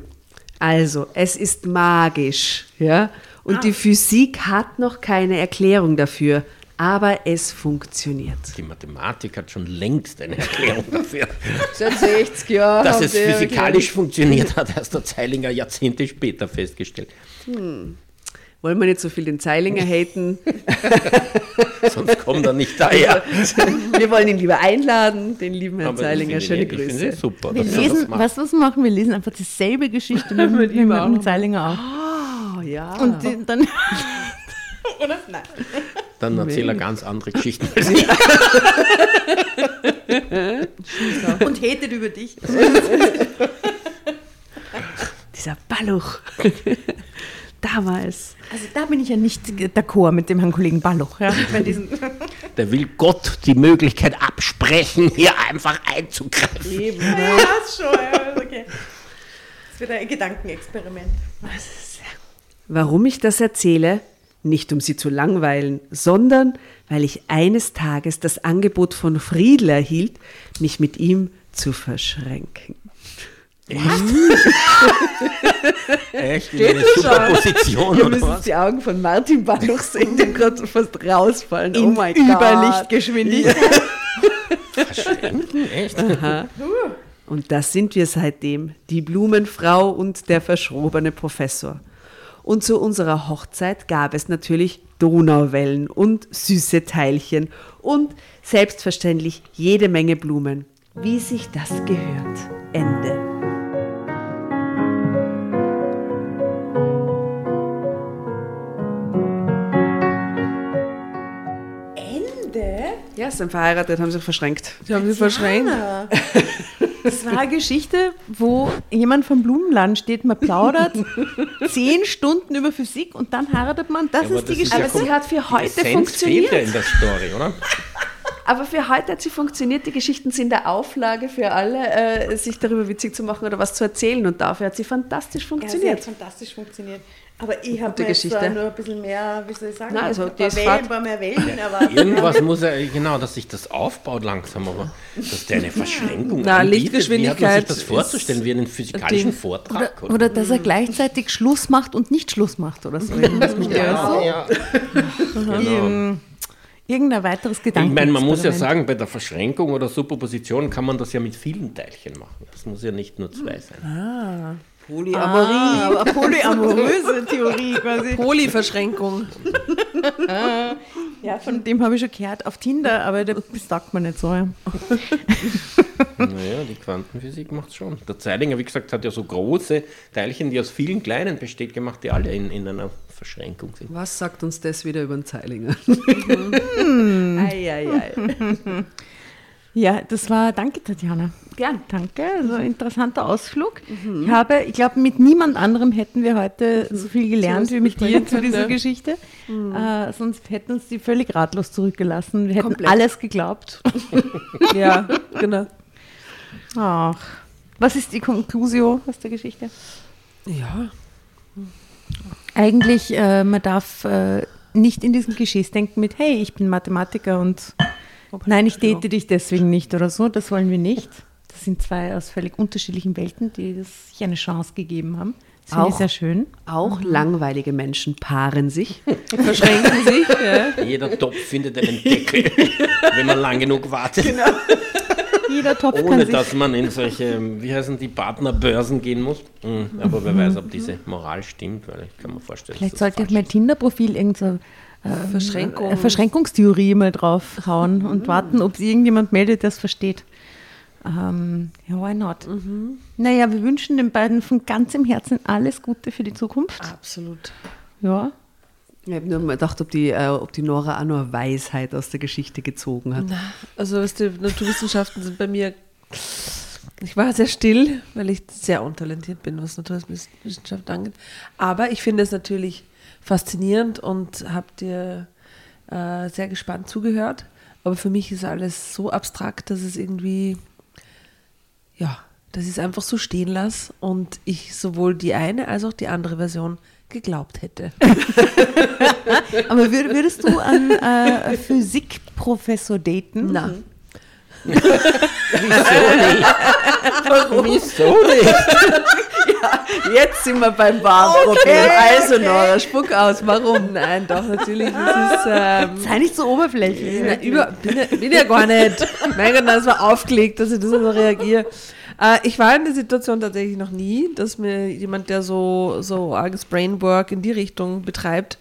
Also, es ist magisch, ja? Und ah. die Physik hat noch keine Erklärung dafür. Aber es funktioniert. Die Mathematik hat schon längst eine Erklärung dafür. Seit 60 Jahren. Dass es physikalisch funktioniert, hat erst der Zeilinger Jahrzehnte später festgestellt. Wollen wir nicht so viel den Zeilinger haten? Sonst kommt er nicht daher. Wir wollen ihn lieber einladen, den lieben Herrn Aber ich Zeilinger. Schöne ich finde Grüße. es super. Wir lesen, was, was machen wir? lesen einfach dieselbe Geschichte mit, mit, mit, dem Zeilinger auch. Oh, ja. Und die, dann. Oder? Nein. Dann erzählt er ganz andere Geschichten als ich. Und hatet über dich. Dieser Balluch. Damals. Also da bin ich ja nicht d'accord mit dem Herrn Kollegen Balluch. Ja, Der will Gott die Möglichkeit absprechen, hier einfach einzugreifen. ja, ist schon. Ja, okay. Das wird ein Gedankenexperiment. Warum ich das erzähle? Nicht um Sie zu langweilen, sondern weil ich eines Tages das Angebot von Friedl erhielt, mich mit ihm zu verschränken. Echt? In eine super Position Ihr müsst die Augen von Martin Balluch sehen, der gerade fast rausfallen. oh In mein Gott. Überlichtgeschwindigkeit. Verschwenden? Echt? Und das sind wir seitdem, die Blumenfrau und der verschrobene Professor. Und zu unserer Hochzeit gab es natürlich Donauwellen und süße Teilchen und selbstverständlich jede Menge Blumen. Wie sich das gehört. Ende. Ende? Ja, sind verheiratet, haben sich verschränkt. Die haben sie verschränkt. Das war eine Geschichte, wo jemand vom Blumenladen steht, man plaudert zehn Stunden über Physik und dann heiratet man. Das aber ist die das ist Geschichte. ja Aber sie hat für Die heute Essenz funktioniert. fehlt ja in der Story, oder? Aber für heute hat sie funktioniert. Die Geschichten sind der Auflage für alle, äh, sich darüber witzig zu machen oder was zu erzählen. Und dafür hat sie fantastisch Ja, sie hat funktioniert. fantastisch funktioniert. Aber ich habe mir Geschichte. nur ein bisschen mehr, wie soll ich sagen, Nein, also ein die paar, Wellen, ein paar mehr Wellen erwartet. Irgendwas muss er, genau, dass sich das aufbaut langsam, aber dass der eine Verschränkung Na, anbietet, Lichtgeschwindigkeit Wie hat man sich das vorzustellen, wie einen physikalischen Ding. Vortrag? Oder, oder dass er gleichzeitig Schluss macht und nicht Schluss macht oder so. Der- ja, ja. genau. Irgend- Irgendein weiteres Ich Gedanken. meine, man muss ja sagen, bei der Verschränkung oder Superposition kann man das ja mit vielen Teilchen machen. Das muss ja nicht nur zwei sein. Polyamorie. Ah, polyamoröse Theorie quasi. Polyverschränkung. Ja, von dem habe ich schon gehört auf Tinder, aber das sagt man nicht so. Ja. Naja, die Quantenphysik macht schon. Der Zeilinger, wie gesagt, hat ja so große Teilchen, die aus vielen kleinen besteht, gemacht, die alle in, in einer Verschränkung sind. Was sagt uns das wieder über den Zeilinger? Mhm. ei, ei, ei. Ja, das war, danke Tatjana. Gern. Danke, also interessanter Ausflug. Ich habe, ich glaube, mit niemand anderem hätten wir heute so viel gelernt wie mit dir zu dieser Geschichte. Äh, sonst hätten uns die völlig ratlos zurückgelassen. Wir hätten Komplett. alles geglaubt. Ja, genau. Ach. Was ist die Konklusion aus der Geschichte? Ja, Eigentlich, äh, man darf äh, nicht in diesen Klischees denken mit, hey, ich bin Mathematiker und nein, ich date dich deswegen nicht oder so. Das wollen wir nicht. Das sind zwei aus völlig unterschiedlichen Welten, die sich eine Chance gegeben haben. Das finde ich Auch. sehr schön. Auch langweilige Menschen paaren sich. verschränken sich. Ja. Jeder Topf findet einen Deckel, wenn man lang genug wartet. Jeder Topf Ohne kann sich dass man in solche, wie heißen die, Partnerbörsen gehen muss. Hm, Aber wer weiß, ob diese Moral stimmt, weil ich kann mir vorstellen, Vielleicht dass sollte das ich mein Tinder-Profil irgendeine Verschränkung. äh, Verschränkungstheorie mal draufhauen und warten, ob sich irgendjemand meldet, der es versteht. Ähm, ja, why not? Naja, wir wünschen den beiden von ganzem Herzen alles Gute für die Zukunft. Absolut. Ja. Ich habe nur mal gedacht, ob die, äh, ob die Nora auch nur eine Weisheit aus der Geschichte gezogen hat. Also, weißt du, Naturwissenschaften sind bei mir. Ich war sehr still, weil ich sehr untalentiert bin, was Naturwissenschaft angeht. Aber ich finde es natürlich faszinierend und habe dir äh, sehr gespannt zugehört. Aber für mich ist alles so abstrakt, dass es irgendwie, ja, dass ich es einfach so stehen lasse und ich sowohl die eine als auch die andere Version geglaubt hätte. Aber würd, würdest du einen äh, Physikprofessor daten? Na. Wieso nicht? Warum? Wieso nicht? Jetzt sind wir beim Warenproblem. Also Nora, spuck aus. Warum? Nein, doch, natürlich. Es ist, ähm, Sei nicht so oberflächlich. Na, über, bin, ja, bin ja gar nicht. Mein Gott, das war aufgelegt, dass ich das so reagiere. Äh, ich war in der Situation tatsächlich noch nie, dass mir jemand, der so, so arges Brainwork in die Richtung betreibt,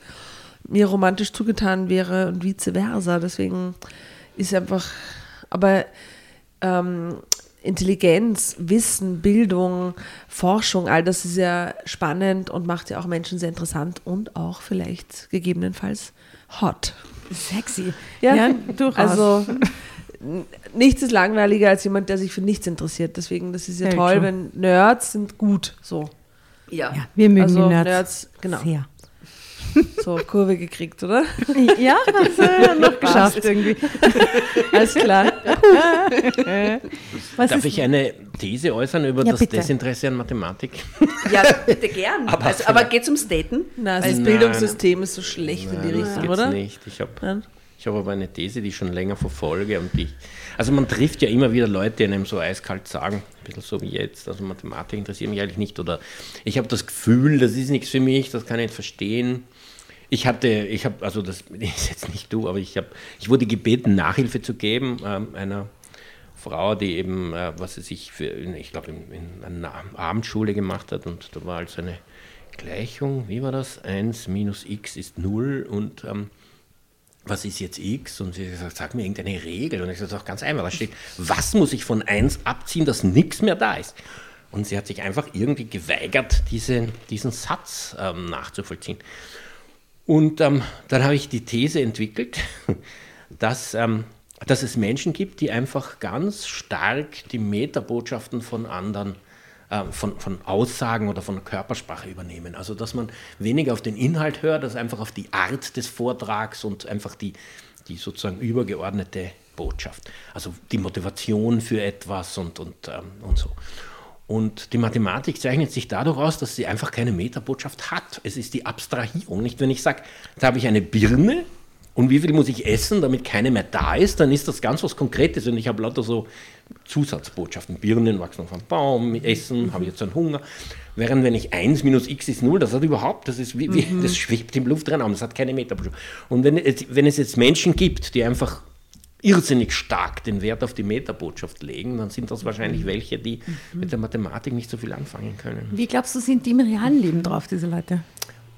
mir romantisch zugetan wäre und vice versa. Deswegen ist einfach, aber ähm, Intelligenz, Wissen, Bildung, Forschung, all das ist ja spannend und macht ja auch Menschen sehr interessant und auch vielleicht gegebenenfalls hot. Sexy. Ja, durchaus. Also nichts ist langweiliger als jemand, der sich für nichts interessiert. Deswegen, das ist ja Very toll, true. wenn Nerds sind gut. So. ja. ja, wir mögen Also die Nerds, Nerds, genau. sehr. So, Kurve gekriegt, oder? Ja, hast du noch geschafft irgendwie. Alles klar. Was Darf ist, ich eine These äußern über Ja, das bitte. Desinteresse an Mathematik? ja, bitte gern. Aber also, aber geht ums Daten? Na, das Nein. Bildungssystem ist so schlecht in die Nein, das Richtung, geht's oder? nicht. Ich habe Nein? ich hab aber eine These, die ich schon länger verfolge. Und die, also man trifft ja immer wieder Leute, die einem so eiskalt sagen, ein bisschen so wie jetzt, also Mathematik interessiert mich eigentlich nicht. Oder ich habe das Gefühl, das ist nichts für mich, das kann ich nicht verstehen. Ich hatte, ich habe, also das ist jetzt nicht du, aber ich habe, ich wurde gebeten, Nachhilfe zu geben ähm, einer Frau, die eben, äh, was sie sich für, ich glaube, in, in einer Abendschule gemacht hat und da war also eine Gleichung, wie war das? 1 minus x ist 0 und ähm, was ist jetzt x? Und sie gesagt, sag mir irgendeine Regel. Und ich sage, auch ganz einfach. Da steht, was muss ich von 1 abziehen, dass nichts mehr da ist? Und sie hat sich einfach irgendwie geweigert, diese, diesen Satz ähm, nachzuvollziehen. Und ähm, dann habe ich die These entwickelt, dass, ähm, dass es Menschen gibt, die einfach ganz stark die Metabotschaften von anderen, äh, von, von Aussagen oder von Körpersprache übernehmen. Also dass man weniger auf den Inhalt hört, als einfach auf die Art des Vortrags und einfach die, die sozusagen übergeordnete Botschaft. Also die Motivation für etwas und, und, ähm, und so. Und die Mathematik zeichnet sich dadurch aus, dass sie einfach keine Metabotschaft hat. Es ist die Abstrahierung. Nicht, wenn ich sage, da habe ich eine Birne und wie viel muss ich essen, damit keine mehr da ist, dann ist das ganz was Konkretes und ich habe lauter so Zusatzbotschaften. Birnen wachsen auf einem Baum, Essen, habe ich jetzt einen Hunger. Während wenn ich 1 minus x ist 0, das hat überhaupt, das ist wie, wie das schwebt im Luftraum, das hat keine Metabotschaft. Und wenn es, wenn es jetzt Menschen gibt, die einfach irrsinnig stark den Wert auf die Metabotschaft legen, dann sind das wahrscheinlich welche, die mit der Mathematik nicht so viel anfangen können. wie glaubst du, sind die im realen Leben drauf, diese Leute?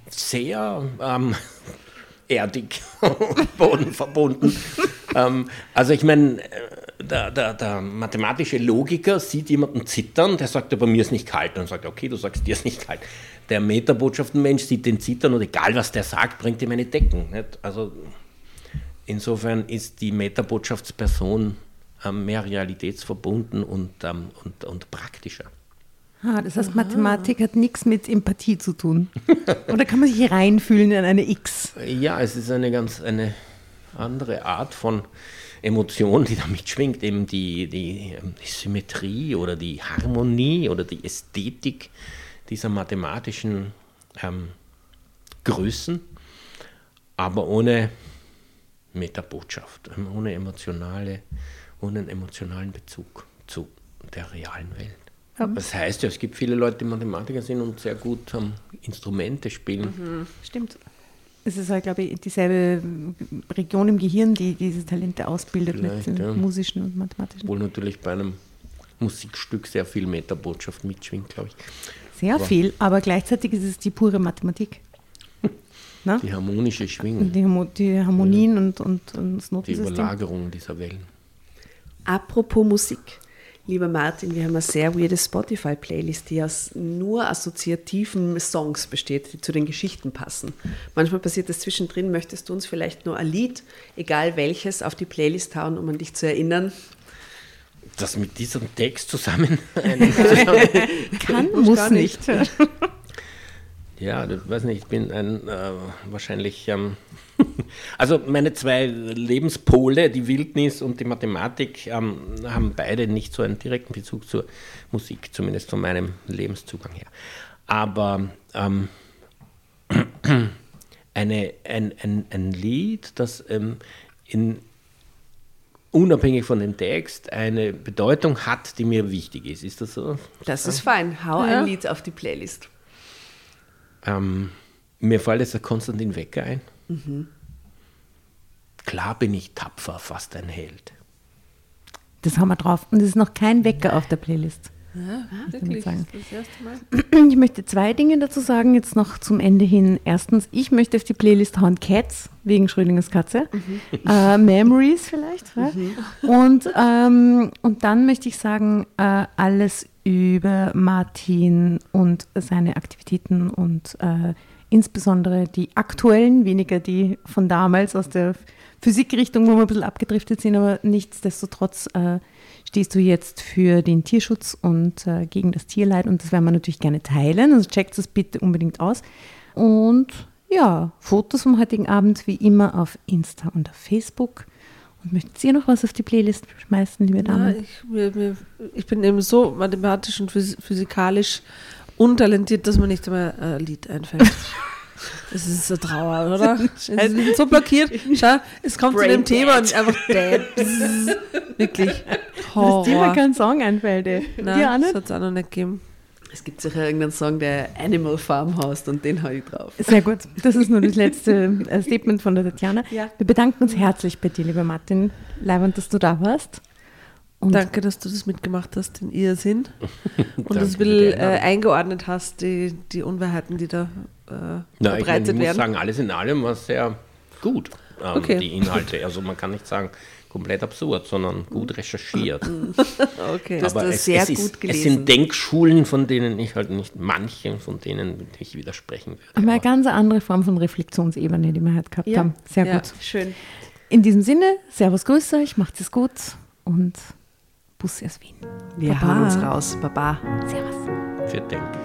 Sehr ähm, erdig und Boden verbunden. ähm, also ich meine, äh, der, der, der mathematische Logiker sieht jemanden zittern, der sagt, aber mir ist nicht kalt. Dann sagt okay, du sagst, dir ist nicht kalt. Der Metabotschaftenmensch sieht den zittern und egal was der sagt, bringt ihm eine Deckung. Nicht? Also insofern ist die Metabotschaftsperson ähm, mehr realitätsverbunden und, ähm, und, und praktischer. Ah, das heißt, Mathematik hat nichts mit Empathie zu tun. Oder kann man sich reinfühlen in eine X? Ja, es ist eine ganz eine andere Art von Emotion, die da mitschwingt, eben die, die, ähm, die Symmetrie oder die Harmonie oder die Ästhetik dieser mathematischen ähm, Größen, aber ohne Metabotschaft, ähm, ohne emotionale, ohne einen emotionalen Bezug zu der realen Welt. Das heißt ja, es gibt viele Leute, die Mathematiker sind und sehr gut ähm, Instrumente spielen. Stimmt. Es ist halt, glaube ich, dieselbe Region im Gehirn, die diese Talente ausbildet mit Vielleicht, den ja. musischen und mathematischen. Obwohl natürlich bei einem Musikstück sehr viel Metabotschaft mitschwingt, glaube ich. Sehr viel, aber gleichzeitig ist es die pure Mathematik. Na? Die harmonische Schwingung, Die, Harmo die Harmonien und, und, und das die Notensystem. Überlagerung dieser Wellen. Apropos Musik. Lieber Martin, wir haben eine sehr weirde Spotify-Playlist, die aus nur assoziativen Songs besteht, die zu den Geschichten passen. Manchmal passiert das zwischendrin. Möchtest du uns vielleicht nur ein Lied, egal welches, auf die Playlist hauen, um an dich zu erinnern? Das mit diesem Text zusammen. Kann, Muss nicht. nicht. ja, ich weiß nicht, ich bin ein äh, wahrscheinlich. Ähm, also meine zwei Lebenspole, die Wildnis und die Mathematik, ähm, haben beide nicht so einen direkten Bezug zur Musik, zumindest von meinem Lebenszugang her. Aber ähm, eine, ein, ein, ein Lied, das ähm, in unabhängig von dem Text eine Bedeutung hat, die mir wichtig ist. Ist das so? Das ist fein. Hau Ja. ein Lied auf die Playlist. Ähm, mir fällt jetzt der Konstantin Wecker ein. Mhm. Klar bin ich tapfer, fast ein Held. Das haben wir drauf. Und es ist noch kein Wecker auf der Playlist. Ja, wirklich. sagen. Das, erste Mal. Ich möchte zwei Dinge dazu sagen, jetzt noch zum Ende hin. Erstens, ich möchte auf die Playlist hauen Cats, wegen Schrödingers Katze. Äh, Memories vielleicht. Ja? Und, ähm, und dann möchte ich sagen, äh, alles über Martin und seine Aktivitäten und äh, insbesondere die aktuellen, weniger die von damals aus der Physikrichtung, wo wir ein bisschen abgedriftet sind, aber nichtsdestotrotz äh, stehst du jetzt für den Tierschutz und äh, gegen das Tierleid und das werden wir natürlich gerne teilen. Also checkt es bitte unbedingt aus. Und ja, Fotos vom heutigen Abend wie immer auf Insta und auf Facebook. Und möchtet ihr noch was auf die Playlist schmeißen, liebe Ja, Damen? ich, ich bin eben so mathematisch und phys physikalisch untalentiert, dass mir nicht einmal ein Lied einfällt. Das ist so Trauer, oder? Ich bin so blockiert. Schau, es kommt zu Brain dem Thema und einfach dead. Wirklich. Dass dir mal Horror. kein Song einfällt, ey. dir auch Nein, das nicht? hat es auch noch nicht gegeben. Es gibt sicher irgendeinen Song, der Animal Farm heißt und den hau ich drauf. Sehr gut. Das ist nur das letzte äh, Statement von der Tatjana. Ja. Wir bedanken uns herzlich bei dir, lieber Martin. Leibend, dass du da warst. Und Danke, dass du das mitgemacht hast in ihr Sinn und das ein bisschen äh, eingeordnet hast, die, die Unwahrheiten, die da äh, Na, ich, meine, verbreitet ich muss werden. sagen, alles in allem war sehr gut. Ähm, Okay. Die Inhalte. Also man kann nicht sagen komplett absurd, sondern gut recherchiert. Okay. hast Aber das es, sehr es, ist, gut es gelesen. sind Denkschulen, von denen ich halt nicht, manchen von denen ich widersprechen würde. Haben wir eine Aber ganz andere Form von Reflexionsebene, die wir heute gehabt Ja. haben. Sehr Ja. gut. Schön. In diesem Sinne, Servus, grüß euch, macht's es gut und Bussi aus Wien. Wir Baba. hauen uns raus. Baba. Servus. für Denk.